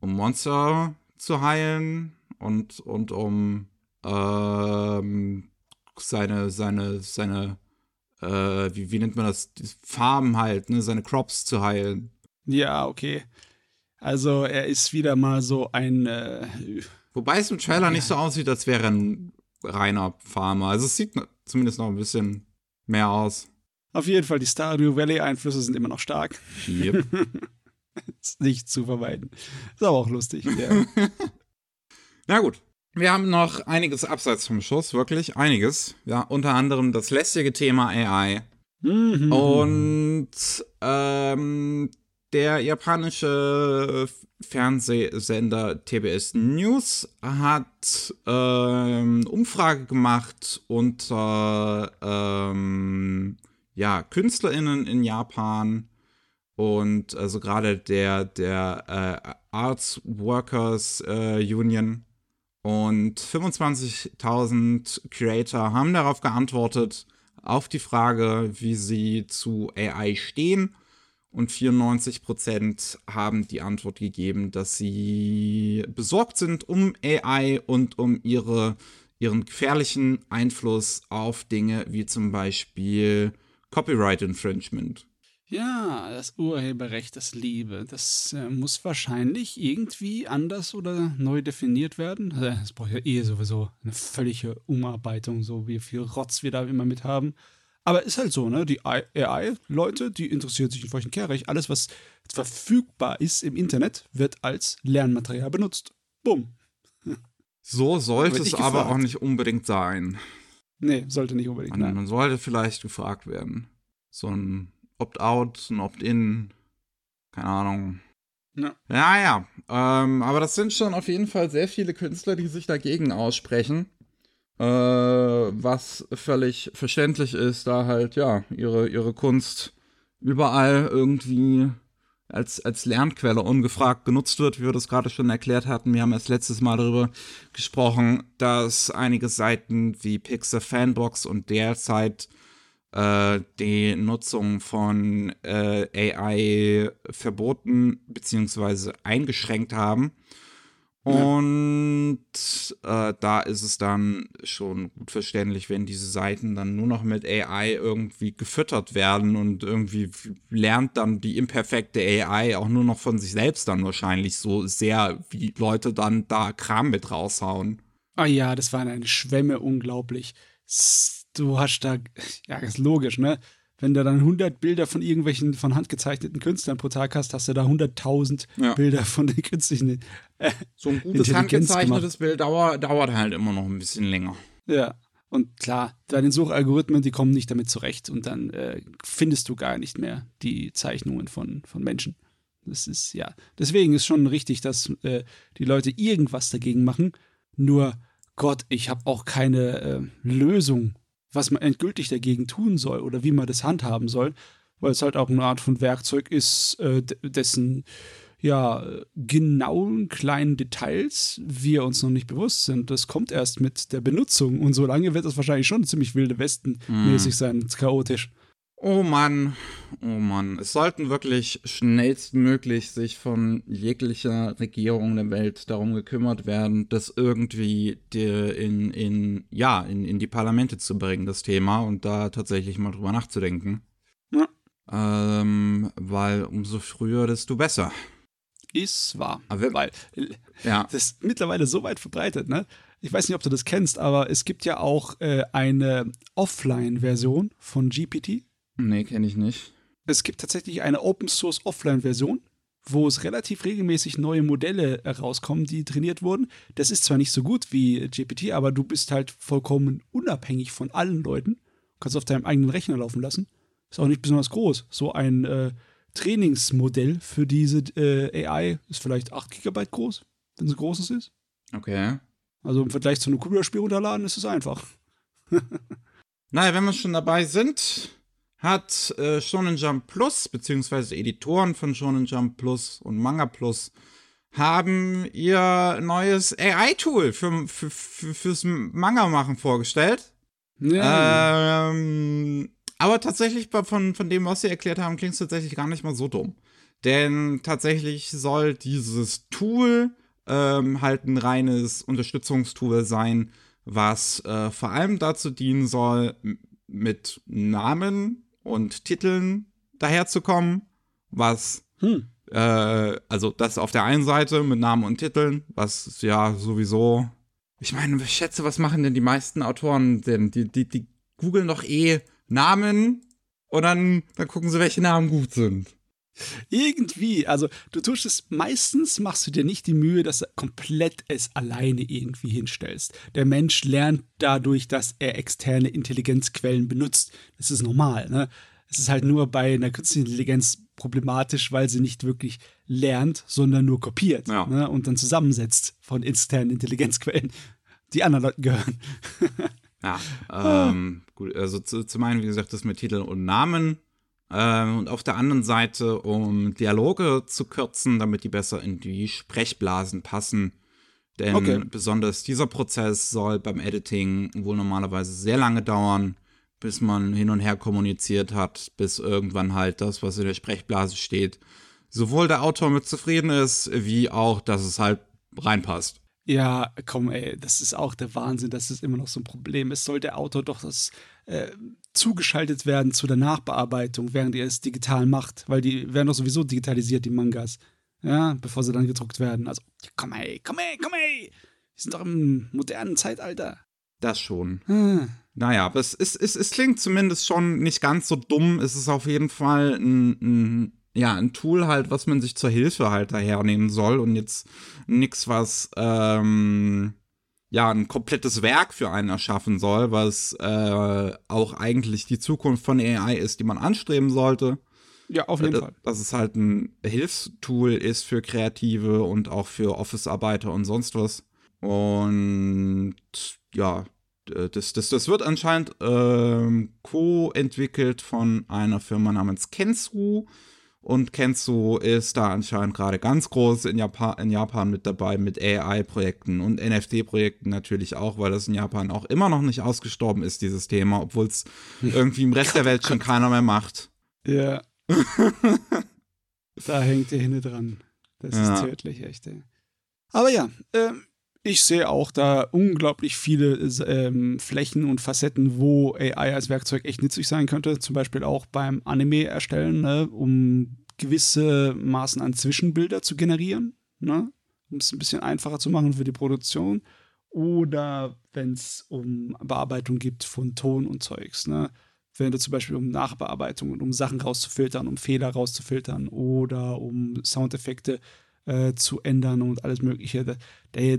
um Monster zu heilen und, und um ähm, seine, seine, seine, äh, wie, wie nennt man das? Die Farben halt, ne, seine Crops zu heilen. Ja, okay. Also er ist wieder mal so ein äh, Wobei es im Trailer ja. nicht so aussieht, als wäre ein reiner Farmer. Also es sieht zumindest noch ein bisschen mehr aus. Auf jeden Fall, die Stardew Valley-Einflüsse sind immer noch stark. Yep. [LAUGHS] ist nicht zu vermeiden. Ist aber auch lustig. Ja. [LAUGHS] Na gut. Wir haben noch einiges abseits vom Schuss, wirklich einiges. Ja, unter anderem das lästige Thema AI. Mhm. Und ähm, der japanische Fernsehsender TBS News hat ähm, Umfrage gemacht unter ähm, ja, KünstlerInnen in Japan und also gerade der, der äh, Arts Workers äh, Union und 25.000 Creator haben darauf geantwortet, auf die Frage, wie sie zu AI stehen und 94 Prozent haben die Antwort gegeben, dass sie besorgt sind um AI und um ihre, ihren gefährlichen Einfluss auf Dinge wie zum Beispiel Copyright Infringement. Ja, das Urheberrecht, das Liebe, das äh, muss wahrscheinlich irgendwie anders oder neu definiert werden. Also, es braucht ja eh sowieso eine völlige Umarbeitung, so wie viel Rotz wir da immer mit haben. Aber ist halt so, ne? Die AI-Leute, die interessieren sich in feuchten Kehrrecht. Alles, was verfügbar ist im Internet, wird als Lernmaterial benutzt. Bumm. So sollte es aber auch nicht unbedingt sein. Nee, sollte nicht unbedingt sein. Man sollte vielleicht gefragt werden. So ein Opt-out, ein Opt-in, keine Ahnung. Ja, ja. ja. Ähm, aber das sind schon auf jeden Fall sehr viele Künstler, die sich dagegen aussprechen. Äh, was völlig verständlich ist, da halt, ja, ihre, ihre Kunst überall irgendwie als, als Lernquelle ungefragt genutzt wird, wie wir das gerade schon erklärt hatten. Wir haben erst letztes Mal darüber gesprochen, dass einige Seiten wie Pixar Fanbox und derzeit äh, die Nutzung von äh, AI verboten bzw. eingeschränkt haben. Und äh, da ist es dann schon gut verständlich, wenn diese Seiten dann nur noch mit AI irgendwie gefüttert werden und irgendwie lernt dann die imperfekte AI auch nur noch von sich selbst dann wahrscheinlich so sehr, wie Leute dann da Kram mit raushauen. Ah ja, das waren eine Schwemme unglaublich du hast da, [LAUGHS] ja, ist logisch, ne? Wenn du dann 100 Bilder von irgendwelchen von handgezeichneten Künstlern pro Tag hast, hast du da 100.000 ja. Bilder von den künstlichen. Äh, so ein gutes handgezeichnetes Bild dauert, dauert halt immer noch ein bisschen länger. Ja. Und klar, deine Suchalgorithmen, die kommen nicht damit zurecht und dann äh, findest du gar nicht mehr die Zeichnungen von, von Menschen. Das ist, ja. Deswegen ist schon richtig, dass äh, die Leute irgendwas dagegen machen. Nur, Gott, ich habe auch keine äh, Lösung was man endgültig dagegen tun soll oder wie man das handhaben soll, weil es halt auch eine Art von Werkzeug ist, äh, dessen ja, genauen kleinen Details wir uns noch nicht bewusst sind. Das kommt erst mit der Benutzung und solange wird das wahrscheinlich schon ziemlich wilde Westen-mäßig mm. sein, chaotisch. Oh Mann, oh Mann. Es sollten wirklich schnellstmöglich sich von jeglicher Regierung der Welt darum gekümmert werden, das irgendwie in, in, ja, in, in die Parlamente zu bringen, das Thema, und da tatsächlich mal drüber nachzudenken. Ja. Ähm, weil umso früher, desto besser. Ist wahr. Aber, weil ja. [LAUGHS] das ist mittlerweile so weit verbreitet, ne? Ich weiß nicht, ob du das kennst, aber es gibt ja auch äh, eine Offline-Version von GPT Nee, kenne ich nicht. Es gibt tatsächlich eine Open Source Offline-Version, wo es relativ regelmäßig neue Modelle herauskommen, die trainiert wurden. Das ist zwar nicht so gut wie GPT, aber du bist halt vollkommen unabhängig von allen Leuten. Du kannst auf deinem eigenen Rechner laufen lassen. Ist auch nicht besonders groß. So ein äh, Trainingsmodell für diese äh, AI ist vielleicht 8 GB groß, wenn es großes ist. Okay. Also im Vergleich zu einem Computerspiel runterladen ist es einfach. [LAUGHS] naja, wenn wir schon dabei sind, hat äh, Shonen Jump Plus, beziehungsweise Editoren von Shonen Jump Plus und Manga Plus, haben ihr neues AI-Tool für, für, für, fürs Manga-Machen vorgestellt. Ja. Ähm, aber tatsächlich von, von dem, was sie erklärt haben, klingt es tatsächlich gar nicht mal so dumm. Denn tatsächlich soll dieses Tool ähm, halt ein reines Unterstützungstool sein, was äh, vor allem dazu dienen soll, mit Namen und Titeln daherzukommen, was hm. äh, also das auf der einen Seite mit Namen und Titeln, was ja sowieso. Ich meine, ich schätze, was machen denn die meisten Autoren denn? Die, die, die googeln doch eh Namen und dann, dann gucken sie, welche Namen gut sind. Irgendwie, also du tust es, meistens machst du dir nicht die Mühe, dass du komplett es alleine irgendwie hinstellst. Der Mensch lernt dadurch, dass er externe Intelligenzquellen benutzt. Das ist normal, ne? Es ist halt nur bei einer künstlichen Intelligenz problematisch, weil sie nicht wirklich lernt, sondern nur kopiert ja. ne? und dann zusammensetzt von externen Intelligenzquellen, die anderen Leuten gehören. [LAUGHS] ja, ähm, gut, also zu, zum einen, wie gesagt, das mit Titel und Namen und auf der anderen Seite, um Dialoge zu kürzen, damit die besser in die Sprechblasen passen. Denn okay. besonders dieser Prozess soll beim Editing wohl normalerweise sehr lange dauern, bis man hin und her kommuniziert hat, bis irgendwann halt das, was in der Sprechblase steht, sowohl der Autor mit zufrieden ist, wie auch, dass es halt reinpasst. Ja, komm, ey, das ist auch der Wahnsinn, dass es immer noch so ein Problem ist. Soll der Autor doch das äh, zugeschaltet werden zu der Nachbearbeitung, während ihr es digital macht, weil die werden doch sowieso digitalisiert, die Mangas. Ja, bevor sie dann gedruckt werden. Also, komm ey, komm ey, komm ey. Wir sind doch im modernen Zeitalter. Das schon. Hm. Naja, aber es, es, es, es klingt zumindest schon nicht ganz so dumm. Es ist auf jeden Fall ein, ein, ja, ein Tool halt, was man sich zur Hilfe halt dahernehmen soll und jetzt nichts, was ähm, ja ein komplettes Werk für einen erschaffen soll, was äh, auch eigentlich die Zukunft von AI ist, die man anstreben sollte. Ja, auf jeden Äh, Fall. Dass es halt ein Hilfstool ist für Kreative und auch für Office-Arbeiter und sonst was. Und ja, das, das, das wird anscheinend ähm, co-entwickelt von einer Firma namens Kensu. Und Kensu ist da anscheinend gerade ganz groß in Japan, in Japan mit dabei, mit AI-Projekten und NFT-Projekten natürlich auch, weil das in Japan auch immer noch nicht ausgestorben ist, dieses Thema, obwohl es irgendwie im Rest der Welt schon keiner mehr macht. Ja. [LAUGHS] da hängt ihr hinne dran. Das Ja. ist tödlich, echt. Ey. Aber ja, ähm, ich sehe auch da unglaublich viele ähm, Flächen und Facetten, wo AI als Werkzeug echt nützlich sein könnte. Zum Beispiel auch beim Anime erstellen, ne, um gewisse Maßen an Zwischenbilder zu generieren, ne, um es ein bisschen einfacher zu machen für die Produktion. Oder wenn es um Bearbeitung geht von Ton und Zeugs, ne? wenn du zum Beispiel um Nachbearbeitung und um Sachen rauszufiltern, um Fehler rauszufiltern oder um Soundeffekte äh, zu ändern und alles Mögliche. Der,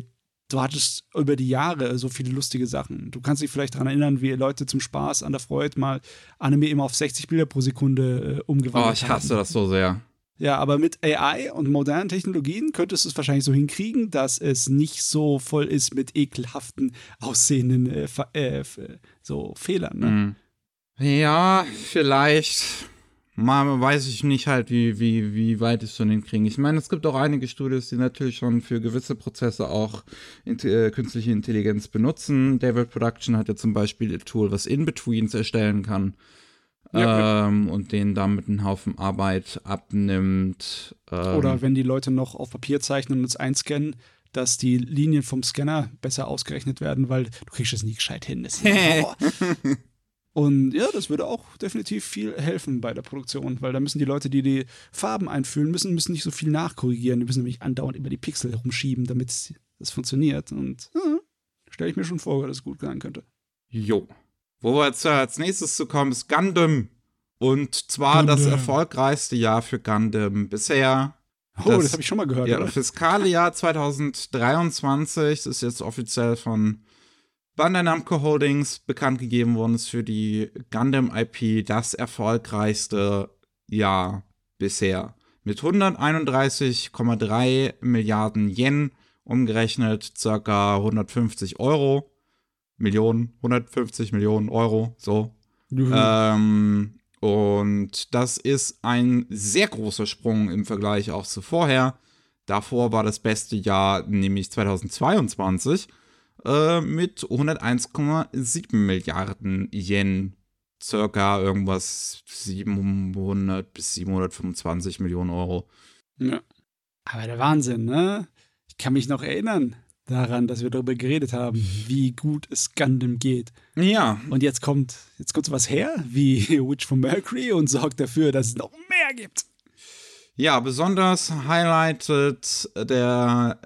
du hattest über die Jahre so viele lustige Sachen. Du kannst dich vielleicht daran erinnern, wie Leute zum Spaß an der Freude mal Anime immer auf 60 Bilder pro Sekunde äh, umgewandelt Oh, ich hasse haben. das so sehr. Ja, aber mit AI und modernen Technologien könntest du es wahrscheinlich so hinkriegen, dass es nicht so voll ist mit ekelhaften aussehenden äh, äh, so Fehlern. Ne? Mhm. Ja, vielleicht. Mal weiß ich nicht halt, wie, wie, wie weit es schon hinkriegen. Ich meine, es gibt auch einige Studios, die natürlich schon für gewisse Prozesse auch int äh, künstliche Intelligenz benutzen. David Production hat ja zum Beispiel ein Tool, was In-Betweens erstellen kann. Ja, ähm, und denen damit einen Haufen Arbeit abnimmt. Ähm, Oder wenn die Leute noch auf Papier zeichnen und es einscannen, dass die Linien vom Scanner besser ausgerechnet werden, weil du kriegst es nie gescheit hin. Das ist [LAUGHS] Horror. Und ja, das würde auch definitiv viel helfen bei der Produktion, weil da müssen die Leute, die die Farben einfühlen müssen, müssen nicht so viel nachkorrigieren. Die müssen nämlich andauernd immer die Pixel rumschieben, damit das funktioniert. Und ja, stelle ich mir schon vor, dass es gut sein könnte. Jo. Wo wir jetzt äh, als nächstes zu kommen, ist Gundam. Und zwar das Gundam. erfolgreichste Jahr für Gundam bisher. Oh, das, Das- habe ich schon mal gehört. Ja, oder? das fiskale Jahr 2023 das ist jetzt offiziell von Bandai Namco Holdings bekannt gegeben worden, ist für die Gundam IP das erfolgreichste Jahr bisher. Mit 131,3 Milliarden Yen umgerechnet, circa 150 Euro. Millionen, 150 Millionen Euro, so. Mhm. Ähm, und das ist ein sehr großer Sprung im Vergleich auch zu vorher. Davor war das beste Jahr, nämlich 2022, äh, mit 101,7 Milliarden Yen. Circa irgendwas 700 bis 725 Millionen Euro. Ja. Aber der Wahnsinn, ne? Ich kann mich noch erinnern daran, dass wir darüber geredet haben, wie gut es Gundam geht. Ja, Und jetzt kommt, jetzt kommt sowas her wie [LAUGHS] Witch from Mercury und sorgt dafür, dass es noch mehr gibt. Ja, besonders highlightet der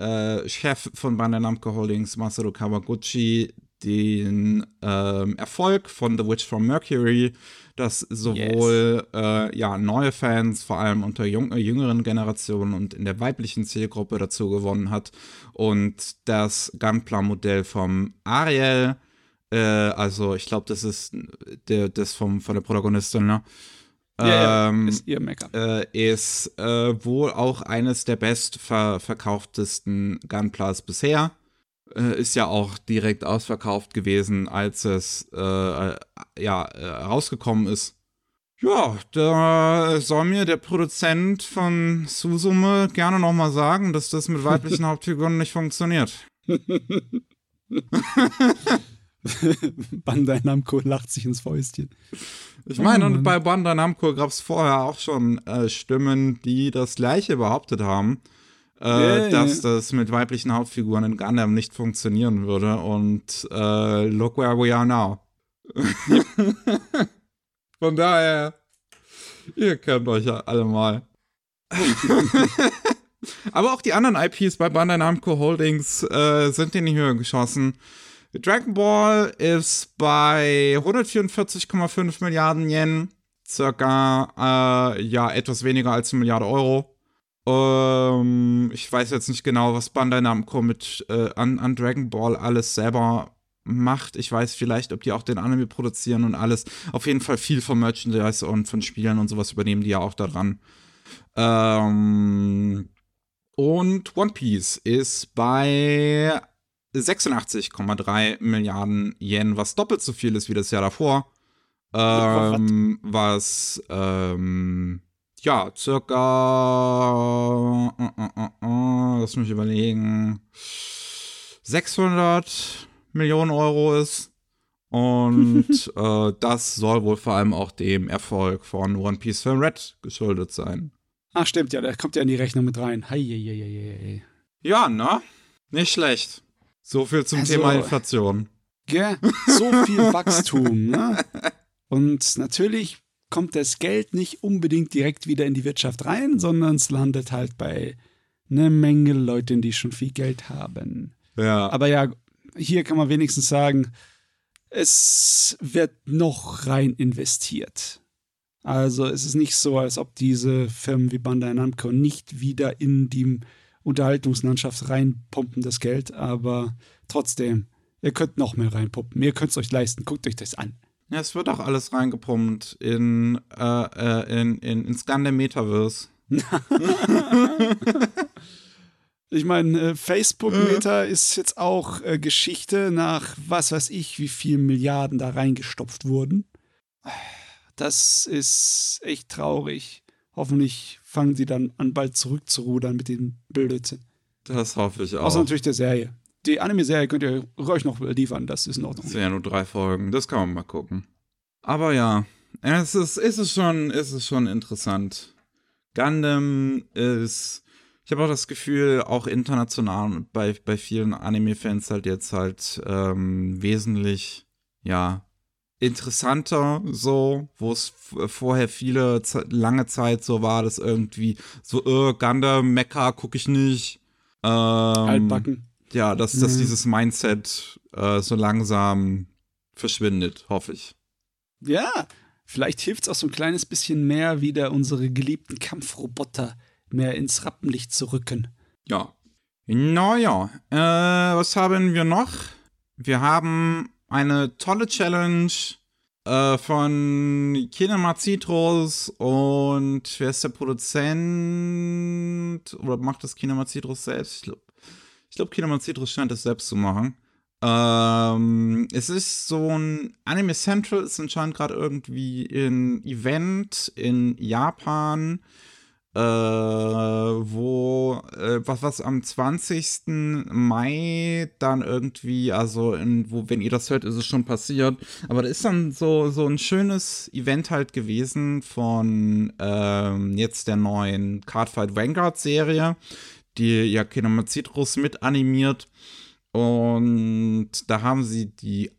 äh, Chef von Bandai Namco Holdings, Masaru Kawaguchi, den ähm, Erfolg von The Witch from Mercury, das sowohl äh, ja, neue Fans, vor allem unter jung, äh, jüngeren Generationen und in der weiblichen Zielgruppe dazu gewonnen hat. Und das Gunpla-Modell vom Ariel, äh, also ich glaube, das ist der, das vom, von der Protagonistin, ne? Ähm, ist ihr Make-up. äh, ist äh, wohl auch eines der bestverkauftesten Gunplas bisher. Äh, ist ja auch direkt ausverkauft gewesen, als es äh, ja, äh, rausgekommen ist. Ja, da soll mir der Produzent von Susume gerne nochmal sagen, dass das mit weiblichen [LAUGHS] Hauptfiguren nicht funktioniert. [LAUGHS] [LAUGHS] Bandai Namco lacht sich ins Fäustchen. Ich meine, Oh, und bei Bandai Namco gab es vorher auch schon äh, Stimmen, die das Gleiche behauptet haben, äh, ja, dass ja. das mit weiblichen Hauptfiguren in Gundam nicht funktionieren würde. Und äh, look where we are now. [LAUGHS] Von daher, ihr kennt euch ja alle mal. [LAUGHS] Aber auch die anderen IPs bei Bandai Namco Holdings äh, sind in die Höhe geschossen. Dragon Ball ist bei 144,5 Milliarden Yen, circa äh, ja etwas weniger als eine Milliarde Euro. Ähm, ich weiß jetzt nicht genau, was Bandai Namco mit äh, an, an Dragon Ball alles selber macht. Ich weiß vielleicht, ob die auch den Anime produzieren und alles. Auf jeden Fall viel von Merchandise und von Spielen und sowas übernehmen die ja auch daran. Ähm, und One Piece ist bei 86,3 Milliarden Yen, was doppelt so viel ist wie das Jahr davor. Ähm, was, ähm, ja, circa, uh, uh, uh, lass mich überlegen, 600 Millionen Euro ist. Und [LAUGHS] äh, das soll wohl vor allem auch dem Erfolg von One Piece Film Red geschuldet sein. Ach, stimmt, ja, der kommt ja in die Rechnung mit rein. Hei, hei, hei, hei. Ja, ne? Nicht schlecht. So viel zum also, Thema Inflation. Gell? So viel [LAUGHS] Wachstum, ne? Und natürlich kommt das Geld nicht unbedingt direkt wieder in die Wirtschaft rein, sondern es landet halt bei einer Menge Leuten, die schon viel Geld haben. Ja. Aber ja, hier kann man wenigstens sagen, es wird noch rein investiert. Also es ist nicht so, als ob diese Firmen wie Bandai Namco nicht wieder in die Unterhaltungslandschaft reinpumpen, das Geld, aber trotzdem, ihr könnt noch mehr reinpumpen. Ihr könnt es euch leisten. Guckt euch das an. Ja, es wird auch alles reingepumpt in, äh, äh in, in, ins Gundam Metaverse. [LAUGHS] Ich meine, äh, Facebook-Meta äh. ist jetzt auch äh, Geschichte nach was weiß ich, wie viel Milliarden da reingestopft wurden. Das ist echt traurig. Hoffentlich fangen sie dann an, bald zurückzurudern mit dem Blödsinn. Das hoffe ich auch. Außer natürlich der Serie. Die Anime-Serie könnt ihr euch noch liefern, das ist in Ordnung. Das sind ja nur drei Folgen, das kann man mal gucken. Aber ja, es ist, ist, es schon, ist es schon interessant. Gundam ist ich habe auch das Gefühl, auch international bei, bei vielen Anime-Fans halt jetzt halt ähm, wesentlich, ja, interessanter so, wo es vorher viele, lange Zeit so war, dass irgendwie so, äh, Gundam, Mecha gucke ich nicht. Ähm, Altbacken. Ja, dass, mhm. dass dieses Mindset äh, so langsam verschwindet, hoffe ich. Ja, vielleicht hilft es auch so ein kleines bisschen mehr, wieder unsere geliebten Kampfroboter mehr ins Rappenlicht zu rücken. Ja. Naja, äh, was haben wir noch? Wir haben eine tolle Challenge äh, von Kinema Citrus und wer ist der Produzent? Oder macht das Kinema Citrus selbst? Ich glaube, glaub, Kinema Citrus scheint das selbst zu machen. Ähm, es ist so ein Anime Central ist anscheinend gerade irgendwie ein Event in Japan äh, wo äh, was, was am 20. Mai dann irgendwie, also in, wo, wenn ihr das hört, ist es schon passiert. Aber da ist dann so, so ein schönes Event halt gewesen von ähm, jetzt der neuen Cardfight Vanguard-Serie, die ja Kinema Citrus mit animiert. Und da haben sie die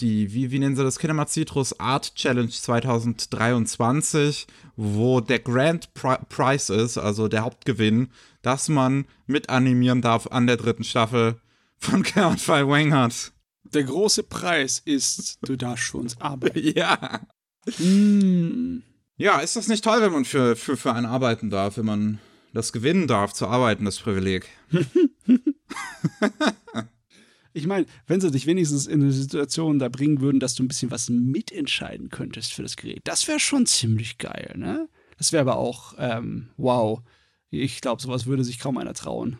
die, wie, wie nennen sie das, Kinema Citrus Art Challenge 2023, wo der Grand Pri Prize ist, also der Hauptgewinn, dass man mit animieren darf an der dritten Staffel von Count Fire Wangard. Der große Preis ist, du darfst für uns arbeiten. [LAUGHS] ja. Mm. Ja, ist das nicht toll, wenn man für, für, für einen arbeiten darf, wenn man das gewinnen darf, zu arbeiten, das Privileg? [LAUGHS] Ich meine, wenn sie dich wenigstens in eine Situation da bringen würden, dass du ein bisschen was mitentscheiden könntest für das Gerät, das wäre schon ziemlich geil, ne? Das wäre aber auch, ähm, wow. Ich glaube, sowas würde sich kaum einer trauen.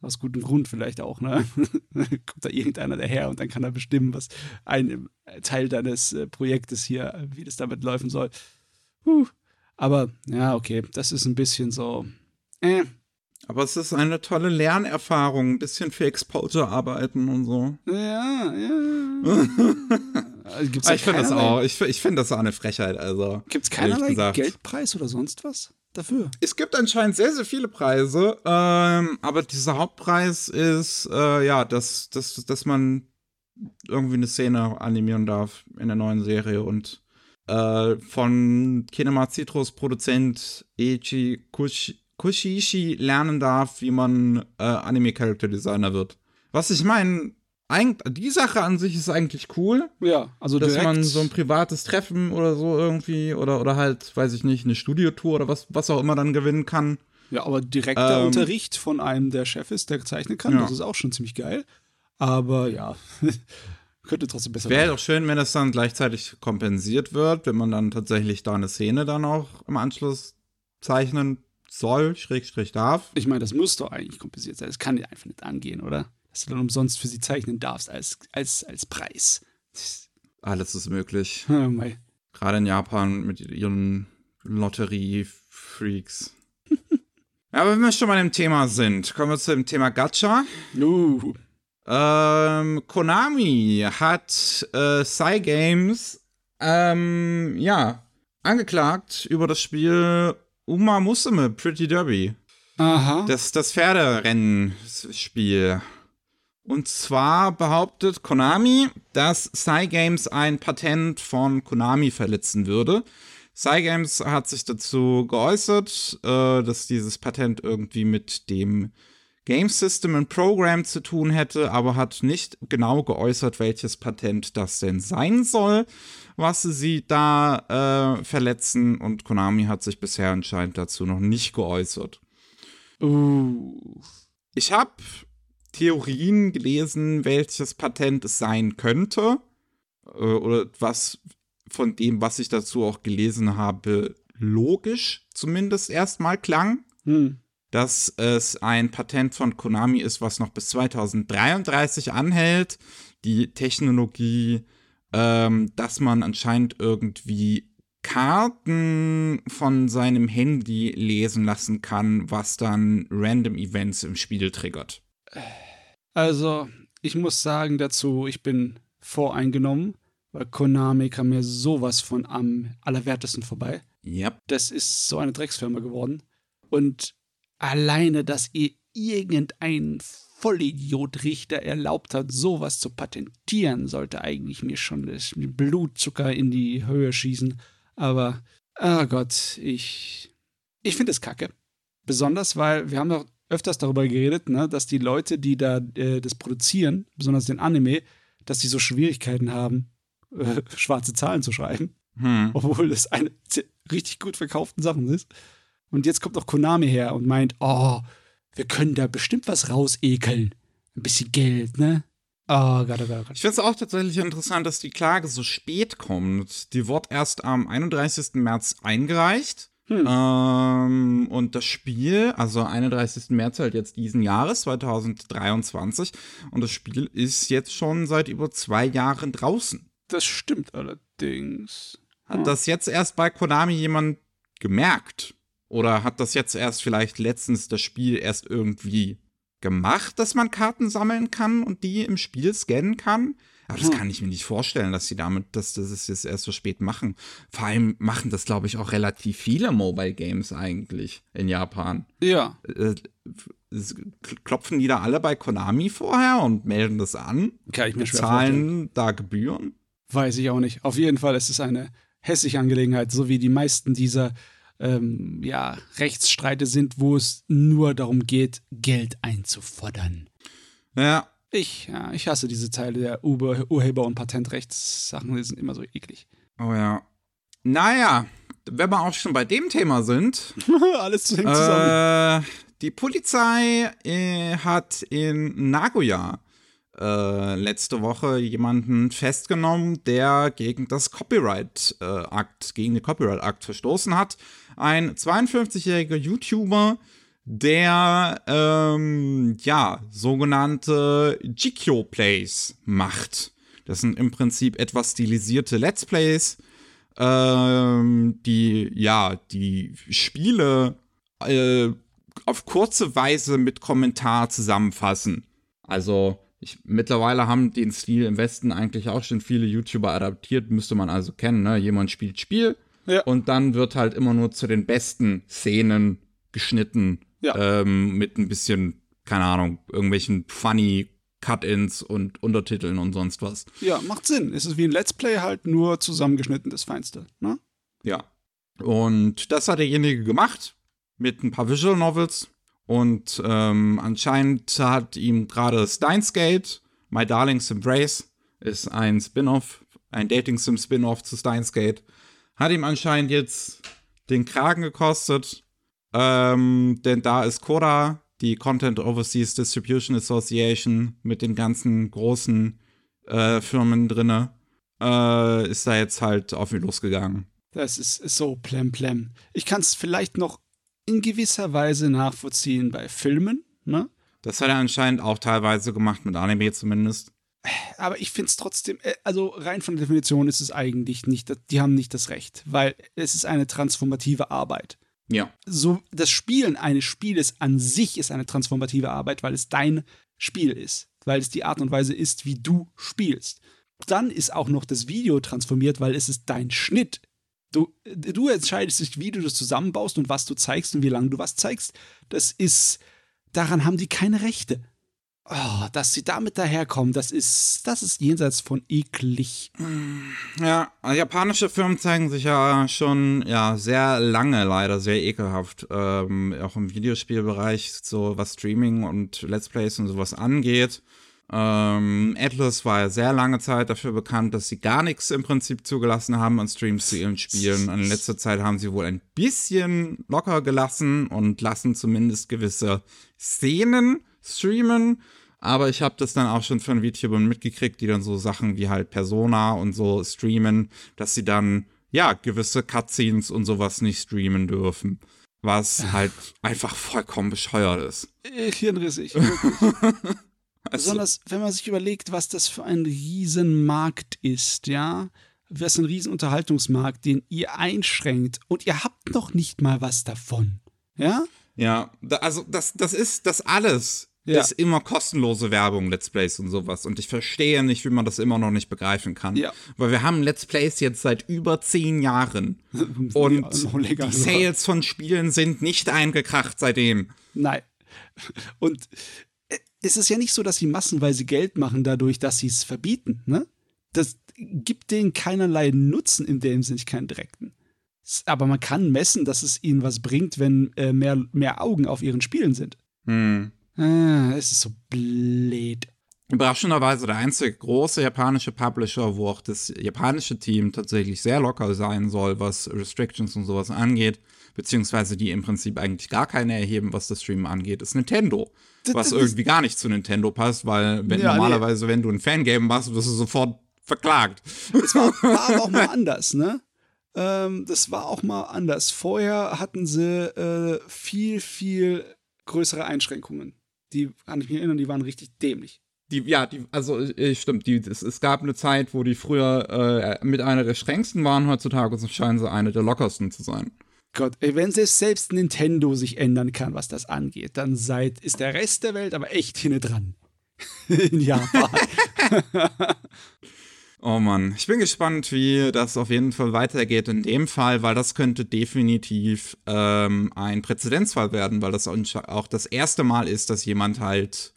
Aus gutem Grund vielleicht auch, ne? [LAUGHS] Kommt da irgendeiner daher und dann kann er bestimmen, was ein Teil deines äh, Projektes hier, wie das damit laufen soll. Puh. Aber ja, okay, das ist ein bisschen so. Äh, aber es ist eine tolle Lernerfahrung, ein bisschen für Exposure arbeiten und so. Ja, ja. [LAUGHS] Gibt's ich finde das auch, ich, ich finde das auch eine Frechheit, also. Gibt es keinerlei Geldpreis oder sonst was dafür? Es gibt anscheinend sehr, sehr viele Preise, ähm, aber dieser Hauptpreis ist, äh, ja, dass, dass, dass man irgendwie eine Szene animieren darf in der neuen Serie und äh, von Kinema Citrus Produzent Eiichi Kush Kushishi lernen darf, wie man äh, Anime Character Designer wird. Was ich meine, die Sache an sich ist eigentlich cool. Ja, also dass direkt, man so ein privates Treffen oder so irgendwie oder oder halt, weiß ich nicht, eine Studiotour oder was was auch immer dann gewinnen kann. Ja, aber direkter Ähm, Unterricht von einem, der Chef ist, der zeichnen kann, Ja. das ist auch schon ziemlich geil. Aber ja, [LAUGHS] könnte trotzdem besser Wäre doch schön, wenn das dann gleichzeitig kompensiert wird, wenn man dann tatsächlich da eine Szene dann auch im Anschluss zeichnen soll, Schrägstrich darf. Ich meine, das muss doch eigentlich kompensiert sein. Das kann dir einfach nicht angehen, oder? Dass du dann umsonst für sie zeichnen darfst als, als, als Preis. Alles ist möglich. [LAUGHS] Oh. Gerade in Japan mit ihren Lotterie-Freaks. [LAUGHS] ja, aber wenn wir schon mal im Thema sind, kommen wir zu dem Thema Gacha. Uh, Ähm, Konami hat äh, Cygames ähm, ja, angeklagt über das Spiel Uma Musume Pretty Derby. aha. Das, das Pferderennspiel. Und zwar behauptet Konami, dass Cygames ein Patent von Konami verletzen würde. Cygames hat sich dazu geäußert, äh, dass dieses Patent irgendwie mit dem Game System and Program zu tun hätte, aber hat nicht genau geäußert, welches Patent das denn sein soll, was sie da äh, verletzen. Und Konami hat sich bisher anscheinend dazu noch nicht geäußert. Uh. Ich habe Theorien gelesen, welches Patent es sein könnte. Äh, oder was von dem, was ich dazu auch gelesen habe, logisch zumindest erstmal klang. Hm. Dass es ein Patent von Konami ist, was noch bis 2033 anhält. Die Technologie, ähm, dass man anscheinend irgendwie Karten von seinem Handy lesen lassen kann, was dann Random Events im Spiel triggert. Also, ich muss sagen dazu, ich bin voreingenommen, weil Konami kam mir sowas von am allerwertesten vorbei. Yep. Das ist so eine Drecksfirma geworden. Und alleine, dass ihr irgendein Vollidiot-Richter erlaubt hat, sowas zu patentieren, sollte eigentlich mir schon das Blutzucker in die Höhe schießen. Aber, oh Gott, ich, ich finde es kacke. Besonders, weil wir haben doch öfters darüber geredet, ne, dass die Leute, die da äh, das produzieren, besonders den Anime, dass die so Schwierigkeiten haben, äh, schwarze Zahlen zu schreiben Hm. obwohl es eine richtig gut verkauften Sachen ist. Und jetzt kommt noch Konami her und meint, oh, wir können da bestimmt was rausekeln. Ein bisschen Geld, ne? Oh Gott, oh Gott, oh Gott. Ich finde es auch tatsächlich interessant, dass die Klage so spät kommt. Die wird erst am 31. März eingereicht. Hm. Ähm, und das Spiel, also 31. März halt jetzt diesen Jahres, 2023. Und das Spiel ist jetzt schon seit über zwei Jahren draußen. Das stimmt allerdings. Hat das jetzt erst bei Konami jemand gemerkt? Oder hat das jetzt erst vielleicht letztens das Spiel erst irgendwie gemacht, dass man Karten sammeln kann und die im Spiel scannen kann? Aber das Hm. kann ich mir nicht vorstellen, dass sie damit, dass das es jetzt erst so spät machen. Vor allem machen das, glaube ich, auch relativ viele Mobile Games eigentlich in Japan. Ja, Äh, klopfen die da alle bei Konami vorher und melden das an? kann ich mir schwer vorstellen. Zahlen da Gebühren? Weiß ich auch nicht. Auf jeden Fall ist es eine hässliche Angelegenheit, so wie die meisten dieser ähm, ja, Rechtsstreite sind, wo es nur darum geht, Geld einzufordern. Ja, Ich, ja, ich hasse diese Teile der Ur Urheber- und Patentrechtssachen, die sind immer so eklig. Oh ja. Naja, wenn wir auch schon bei dem Thema sind, [LAUGHS] Alles hängt zusammen. äh, die Polizei äh, hat in Nagoya äh, letzte Woche jemanden festgenommen, der gegen das Copyright-Akt, gegen den Copyright-Akt verstoßen hat. Ein 52-jähriger YouTuber, der ähm, ja sogenannte Jikyo-Plays macht. Das sind im Prinzip etwas stilisierte Let's Plays, ähm, die ja die Spiele äh, auf kurze Weise mit Kommentar zusammenfassen. Also ich, mittlerweile haben den Stil im Westen eigentlich auch schon viele YouTuber adaptiert, müsste man also kennen. Ne? Jemand spielt Spiel Ja. und dann wird halt immer nur zu den besten Szenen geschnitten Ja. ähm, mit ein bisschen, keine Ahnung, irgendwelchen funny Cut-ins und Untertiteln und sonst was. Ja, macht Sinn. Es ist wie ein Let's Play halt nur zusammengeschnitten das Feinste, ne? Ja. Und das hat derjenige gemacht mit ein paar Visual Novels. Und ähm, anscheinend hat ihm gerade Steins Gate, My Darling's Embrace, ist ein Spin-off, ein Dating-Sim-Spin-off zu Steins Gate, hat ihm anscheinend jetzt den Kragen gekostet. Ähm, denn da ist Koda, die Content Overseas Distribution Association, mit den ganzen großen äh, Firmen drinne, äh, ist da jetzt halt auf ihn losgegangen. Das ist, ist so plemplem. Ich kann es vielleicht noch in gewisser Weise nachvollziehen bei Filmen, ne? Das hat er anscheinend auch teilweise gemacht, mit Anime zumindest. Aber ich finde es trotzdem, äh, also rein von der Definition ist es eigentlich nicht, die haben nicht das Recht, weil es ist eine transformative Arbeit. Ja. So, das Spielen eines Spieles an sich ist eine transformative Arbeit, weil es dein Spiel ist, weil es die Art und Weise ist, wie du spielst. Dann ist auch noch das Video transformiert, weil es ist dein Schnitt. Du, du entscheidest dich, wie du das zusammenbaust und was du zeigst und wie lange du was zeigst. Das ist, daran haben die keine Rechte. Oh, dass sie damit daherkommen, das ist, das ist jenseits von eklig. Ja, also japanische Firmen zeigen sich ja schon ja sehr lange leider sehr ekelhaft, ähm, auch im Videospielbereich, so was Streaming und Let's Plays und sowas angeht. Ähm, Atlas war ja sehr lange Zeit dafür bekannt, dass sie gar nichts im Prinzip zugelassen haben an Streams zu ihren Spielen. In letzter Zeit haben sie wohl ein bisschen locker gelassen und lassen zumindest gewisse Szenen streamen. Aber ich habe das dann auch schon von VTubern mitgekriegt, die dann so Sachen wie halt Persona und so streamen, dass sie dann ja gewisse Cutscenes und sowas nicht streamen dürfen. Was halt einfach vollkommen bescheuert ist. Hirnrissig, [LAUGHS] wirklich. Also, Besonders, wenn man sich überlegt, was das für ein Riesenmarkt ist, ja. Was ein Riesenunterhaltungsmarkt, den ihr einschränkt und ihr habt noch nicht mal was davon. Ja? Ja, also das, das ist das alles. Ja. ist immer kostenlose Werbung, Let's Plays und sowas. Und ich verstehe nicht, wie man das immer noch nicht begreifen kann. Ja. Weil wir haben Let's Plays jetzt seit über zehn Jahren. [LAUGHS] und die Sales von Spielen sind nicht eingekracht seitdem. Nein. Und es ist ja nicht so, dass sie massenweise Geld machen dadurch, dass sie es verbieten. Ne? Das gibt denen keinerlei Nutzen in dem Sinne, keinen direkten. Aber man kann messen, dass es ihnen was bringt, wenn äh, mehr, mehr Augen auf ihren Spielen sind. Hm. Ah, es ist so blöd. Überraschenderweise der einzige große japanische Publisher, wo auch das japanische Team tatsächlich sehr locker sein soll, was Restrictions und sowas angeht, beziehungsweise die im Prinzip eigentlich gar keine erheben, was das Streamen angeht, ist Nintendo. Was irgendwie gar nicht zu Nintendo passt, weil wenn, ja, normalerweise, nee. wenn du ein Fangame machst, wirst du sofort verklagt. Das war, [LAUGHS] war aber auch mal anders, ne? Ähm, das war auch mal anders. Vorher hatten sie äh, viel, viel größere Einschränkungen. Die, kann ich mich erinnern, die waren richtig dämlich. Die, ja, die, also äh, stimmt, die, es, es, gab eine Zeit, wo die früher äh, mit einer der strengsten waren, heutzutage scheinen sie eine der lockersten zu sein. Gott, ey, wenn selbst Nintendo sich ändern kann, was das angeht, dann seid, ist der Rest der Welt aber echt hinne dran. [LAUGHS] In Japan. [LAUGHS] oh Mann, ich bin gespannt, wie das auf jeden Fall weitergeht in dem Fall, weil das könnte definitiv ähm, ein Präzedenzfall werden, weil das auch das erste Mal ist, dass jemand halt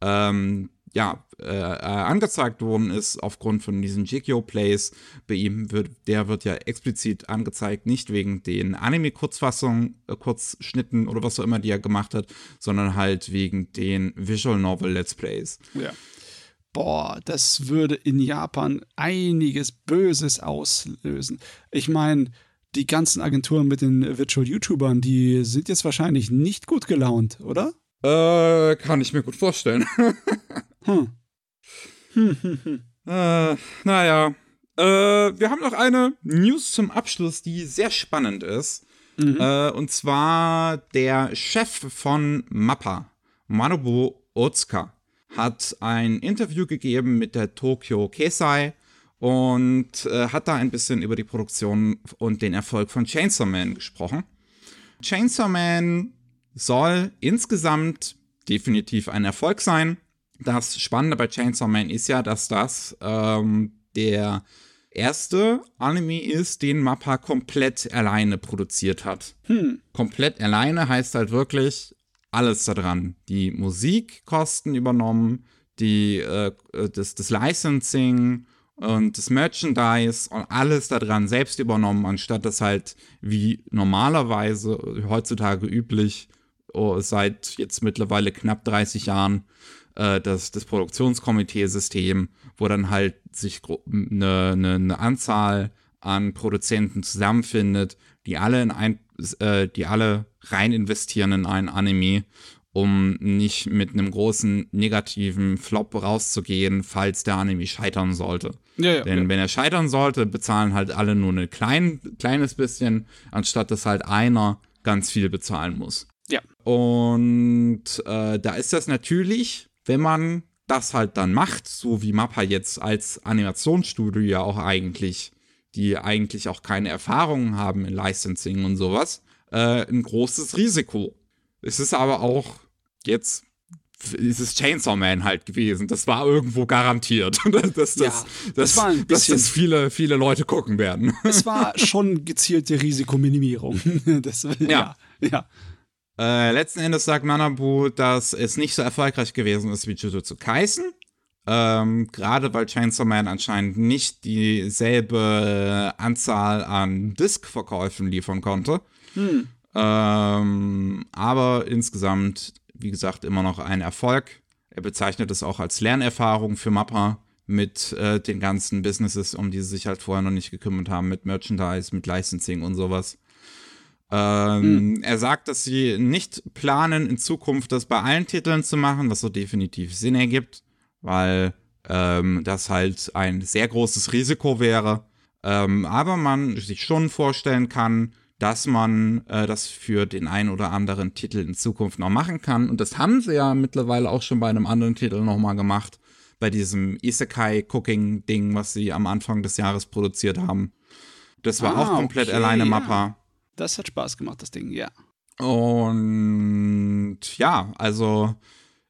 ähm, ja, äh, äh, angezeigt worden ist aufgrund von diesen Jigyo-Plays. Bei ihm wird, der wird ja explizit angezeigt, nicht wegen den Anime-Kurzfassungen, äh, Kurzschnitten oder was auch immer, die er gemacht hat, sondern halt wegen den Visual Novel Let's Plays. Ja. Boah, das würde in Japan einiges Böses auslösen. Ich meine, die ganzen Agenturen mit den Virtual YouTubern, die sind jetzt wahrscheinlich nicht gut gelaunt, oder? Äh, kann ich mir gut vorstellen. [LAUGHS] hm. Hm, hm, [LAUGHS] hm. Äh, naja. Äh, wir haben noch eine News zum Abschluss, die sehr spannend ist. Mhm. Äh, und zwar der Chef von Mappa, Manobu Otsuka, hat ein Interview gegeben mit der Tokyo Kesai und äh, hat da ein bisschen über die Produktion und den Erfolg von Chainsaw Man gesprochen. Chainsaw Man soll insgesamt definitiv ein Erfolg sein. Das Spannende bei Chainsaw Man ist ja, dass das ähm, der erste Anime ist, den Mappa komplett alleine produziert hat. Hm. Komplett alleine heißt halt wirklich alles daran. Die Musikkosten übernommen, die, äh, das, das Licensing und das Merchandise und alles daran selbst übernommen, anstatt das halt wie normalerweise heutzutage üblich oh, seit jetzt mittlerweile knapp 30 Jahren äh, das, das Produktionskomitee-System, wo dann halt sich eine, eine, eine Anzahl an Produzenten zusammenfindet, die alle in ein, äh, die alle rein investieren in ein Anime um nicht mit einem großen negativen Flop rauszugehen, falls der Anime scheitern sollte. Ja, ja, Denn ja. wenn er scheitern sollte, bezahlen halt alle nur ein klein, kleines bisschen, anstatt dass halt einer ganz viel bezahlen muss. Ja. Und äh, da ist das natürlich, wenn man das halt dann macht, so wie Mappa jetzt als Animationsstudio ja auch eigentlich, die eigentlich auch keine Erfahrungen haben in Licensing und sowas, äh, ein großes Risiko. Es ist aber auch jetzt ist es Chainsaw Man halt gewesen. Das war irgendwo garantiert, [LAUGHS] dass, das, ja, das, das, war ein dass das viele, viele Leute gucken werden. [LAUGHS] Es war schon gezielte Risikominimierung. [LAUGHS] Das, ja. ja. ja. Äh, letzten Endes sagt Manabu, dass es nicht so erfolgreich gewesen ist wie Jujutsu Kaisen. Ähm, Gerade weil Chainsaw Man anscheinend nicht dieselbe Anzahl an Disk-Verkäufen liefern konnte. Hm. Ähm, aber insgesamt wie gesagt, immer noch ein Erfolg. Er bezeichnet es auch als Lernerfahrung für Mappa mit äh, den ganzen Businesses, um die sie sich halt vorher noch nicht gekümmert haben, mit Merchandise, mit Licensing und sowas. Ähm, hm. Er sagt, dass sie nicht planen, in Zukunft das bei allen Titeln zu machen, was so definitiv Sinn ergibt, weil ähm, das halt ein sehr großes Risiko wäre. Ähm, aber man sich schon vorstellen kann, dass man äh, das für den einen oder anderen Titel in Zukunft noch machen kann. Und das haben sie ja mittlerweile auch schon bei einem anderen Titel nochmal gemacht. Bei diesem Isekai-Cooking-Ding, was sie am Anfang des Jahres produziert haben. Das war ah, auch komplett okay, alleine Mappa. Ja. Das hat Spaß gemacht, das Ding, ja. Und ja, also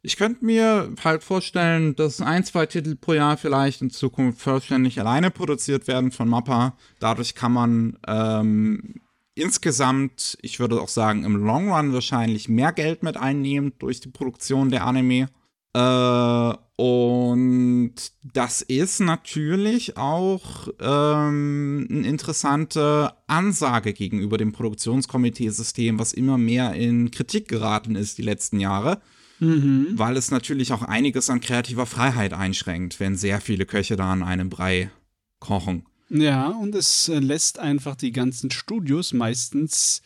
ich könnte mir halt vorstellen, dass ein, zwei Titel pro Jahr vielleicht in Zukunft vollständig alleine produziert werden von Mappa. Dadurch kann man ähm, insgesamt, ich würde auch sagen, im Long Run wahrscheinlich mehr Geld mit einnehmen durch die Produktion der Anime. Äh, und das ist natürlich auch ähm, eine interessante Ansage gegenüber dem Produktionskomiteesystem, was immer mehr in Kritik geraten ist die letzten Jahre. Mhm. Weil es natürlich auch einiges an kreativer Freiheit einschränkt, wenn sehr viele Köche da an einem Brei kochen. Ja, und es äh, lässt einfach die ganzen Studios meistens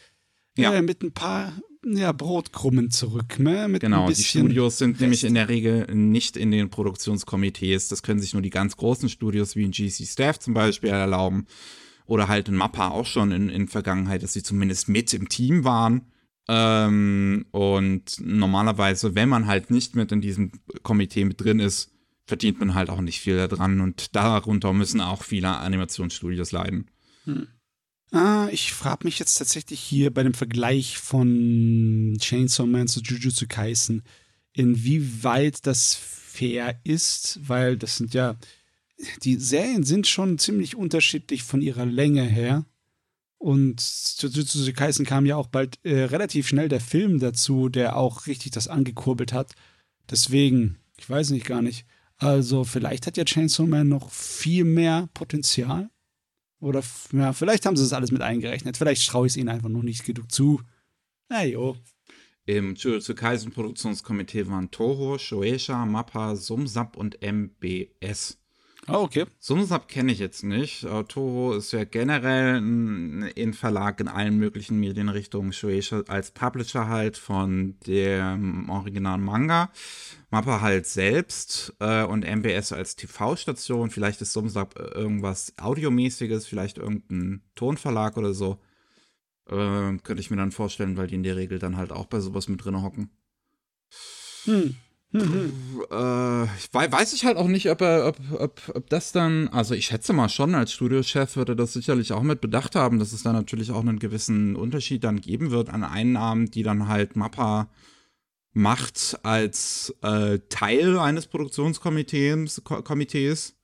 ja. äh, mit ein paar ja, Brotkrummen zurück. Ne? Mit genau, die Studios sind Rest. nämlich in der Regel nicht in den Produktionskomitees. Das können sich nur die ganz großen Studios wie in GC Staff zum Beispiel erlauben. Oder halt in Mappa auch schon in, in Vergangenheit, dass sie zumindest mit im Team waren. Ähm, und normalerweise, wenn man halt nicht mit in diesem Komitee mit drin ist, verdient man halt auch nicht viel daran und darunter müssen auch viele Animationsstudios leiden. Hm. Ah, ich frage mich jetzt tatsächlich hier bei dem Vergleich von Chainsaw Man zu Jujutsu Kaisen, inwieweit das fair ist, weil das sind ja, die Serien sind schon ziemlich unterschiedlich von ihrer Länge her. Und zu Jujutsu Kaisen kam ja auch bald äh, relativ schnell der Film dazu, der auch richtig das angekurbelt hat. Deswegen, ich weiß nicht gar nicht. Also vielleicht hat ja Chainsaw Man noch viel mehr Potenzial. Oder ja, vielleicht haben sie das alles mit eingerechnet. Vielleicht traue ich es ihnen einfach noch nicht genug zu. Na jo. Im Jujutsu Kaisen Produktionskomitee waren Toho, Shueisha, Mappa, Sumsap und MBS. Ah, oh, okay. Sumsap kenne ich jetzt nicht. Uh, Toho ist ja generell ein, ein, Verlag in allen möglichen Medienrichtungen. Shueisha als Publisher halt von dem originalen Manga. Mappa halt selbst äh, und MBS als TV-Station. Vielleicht ist Sumsap irgendwas Audiomäßiges, vielleicht irgendein Tonverlag oder so. Äh, könnte ich mir dann vorstellen, weil die in der Regel dann halt auch bei sowas mit drin hocken. Hm. Mhm. Äh, weiß ich halt auch nicht, ob, er, ob, ob, ob das dann, also ich schätze mal schon, als Studiochef würde das sicherlich auch mit bedacht haben, dass es da natürlich auch einen gewissen Unterschied dann geben wird an Einnahmen, die dann halt Mappa macht als äh, Teil eines Produktionskomitees, Komitees,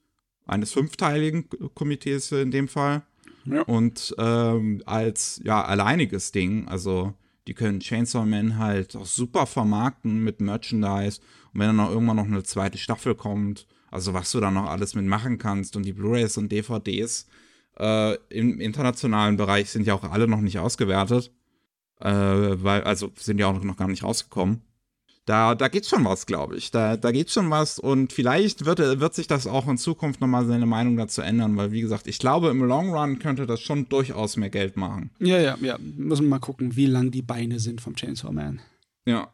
eines fünfteiligen Komitees in dem Fall. Ja. Und ähm, als ja alleiniges Ding, also Die können Chainsaw Man halt auch super vermarkten mit Merchandise. Und wenn dann noch irgendwann noch eine zweite Staffel kommt, also was du da noch alles mitmachen kannst und die Blu-rays und DVDs äh, im internationalen Bereich sind ja auch alle noch nicht ausgewertet. Äh, weil, also sind ja auch noch gar nicht rausgekommen. Da, da geht schon was, glaube ich. Da, da geht schon was und vielleicht wird, wird sich das auch in Zukunft nochmal seine Meinung dazu ändern, weil, wie gesagt, ich glaube, im Long Run könnte das schon durchaus mehr Geld machen. Ja, ja, ja. Müssen wir mal gucken, wie lang die Beine sind vom Chainsaw Man. Ja.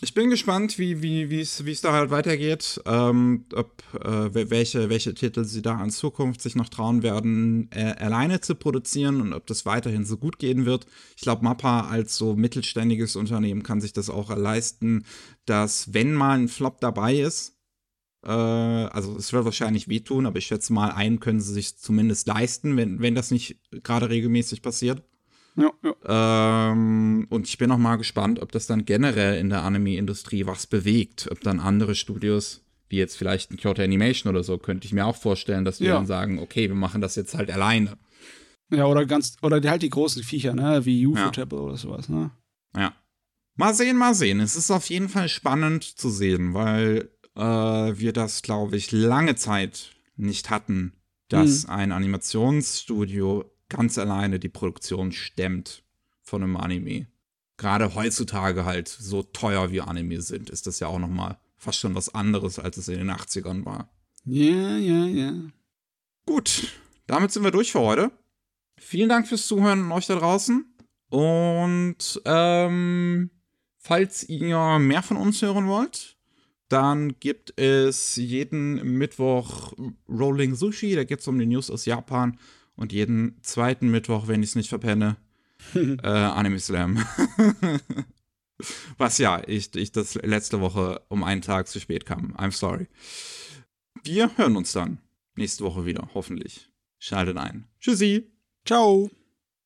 Ich bin gespannt, wie wie es da halt weitergeht, ähm, ob äh, welche welche Titel sie da in Zukunft sich noch trauen werden, äh, alleine zu produzieren und ob das weiterhin so gut gehen wird. Ich glaube, Mappa als so mittelständiges Unternehmen kann sich das auch leisten, dass wenn mal ein Flop dabei ist, äh, also es wird wahrscheinlich wehtun, aber ich schätze mal, einen können sie sich zumindest leisten, wenn wenn das nicht gerade regelmäßig passiert. Ja, ja. Ähm, und ich bin auch mal gespannt, ob das dann generell in der Anime-Industrie was bewegt. Ob dann andere Studios, wie jetzt vielleicht ein Kyoto Animation oder so, könnte ich mir auch vorstellen, dass die ja. dann sagen, okay, wir machen das jetzt halt alleine. Ja, oder ganz, oder halt die großen Viecher, ne, wie Ufotable ja. oder sowas, ne? Ja. Mal sehen, mal sehen. Es ist auf jeden Fall spannend zu sehen, weil äh, wir das, glaube ich, lange Zeit nicht hatten, dass mhm. ein Animationsstudio ganz alleine die Produktion stemmt von einem Anime. Gerade heutzutage halt so teuer wie Anime sind, ist das ja auch noch mal fast schon was anderes, als es in den 80ern war. Ja, ja, ja. Gut, damit sind wir durch für heute. Vielen Dank fürs Zuhören an euch da draußen. Und ähm, falls ihr mehr von uns hören wollt, dann gibt es jeden Mittwoch Rolling Sushi. Da geht es um die News aus Japan und jeden zweiten Mittwoch, wenn ich es nicht verpenne, [LAUGHS] äh, Anime Slam. [LAUGHS] Was ja, ich, ich das letzte Woche um einen Tag zu spät kam. I'm sorry. Wir hören uns dann nächste Woche wieder, hoffentlich. Schaltet ein. Tschüssi. Ciao.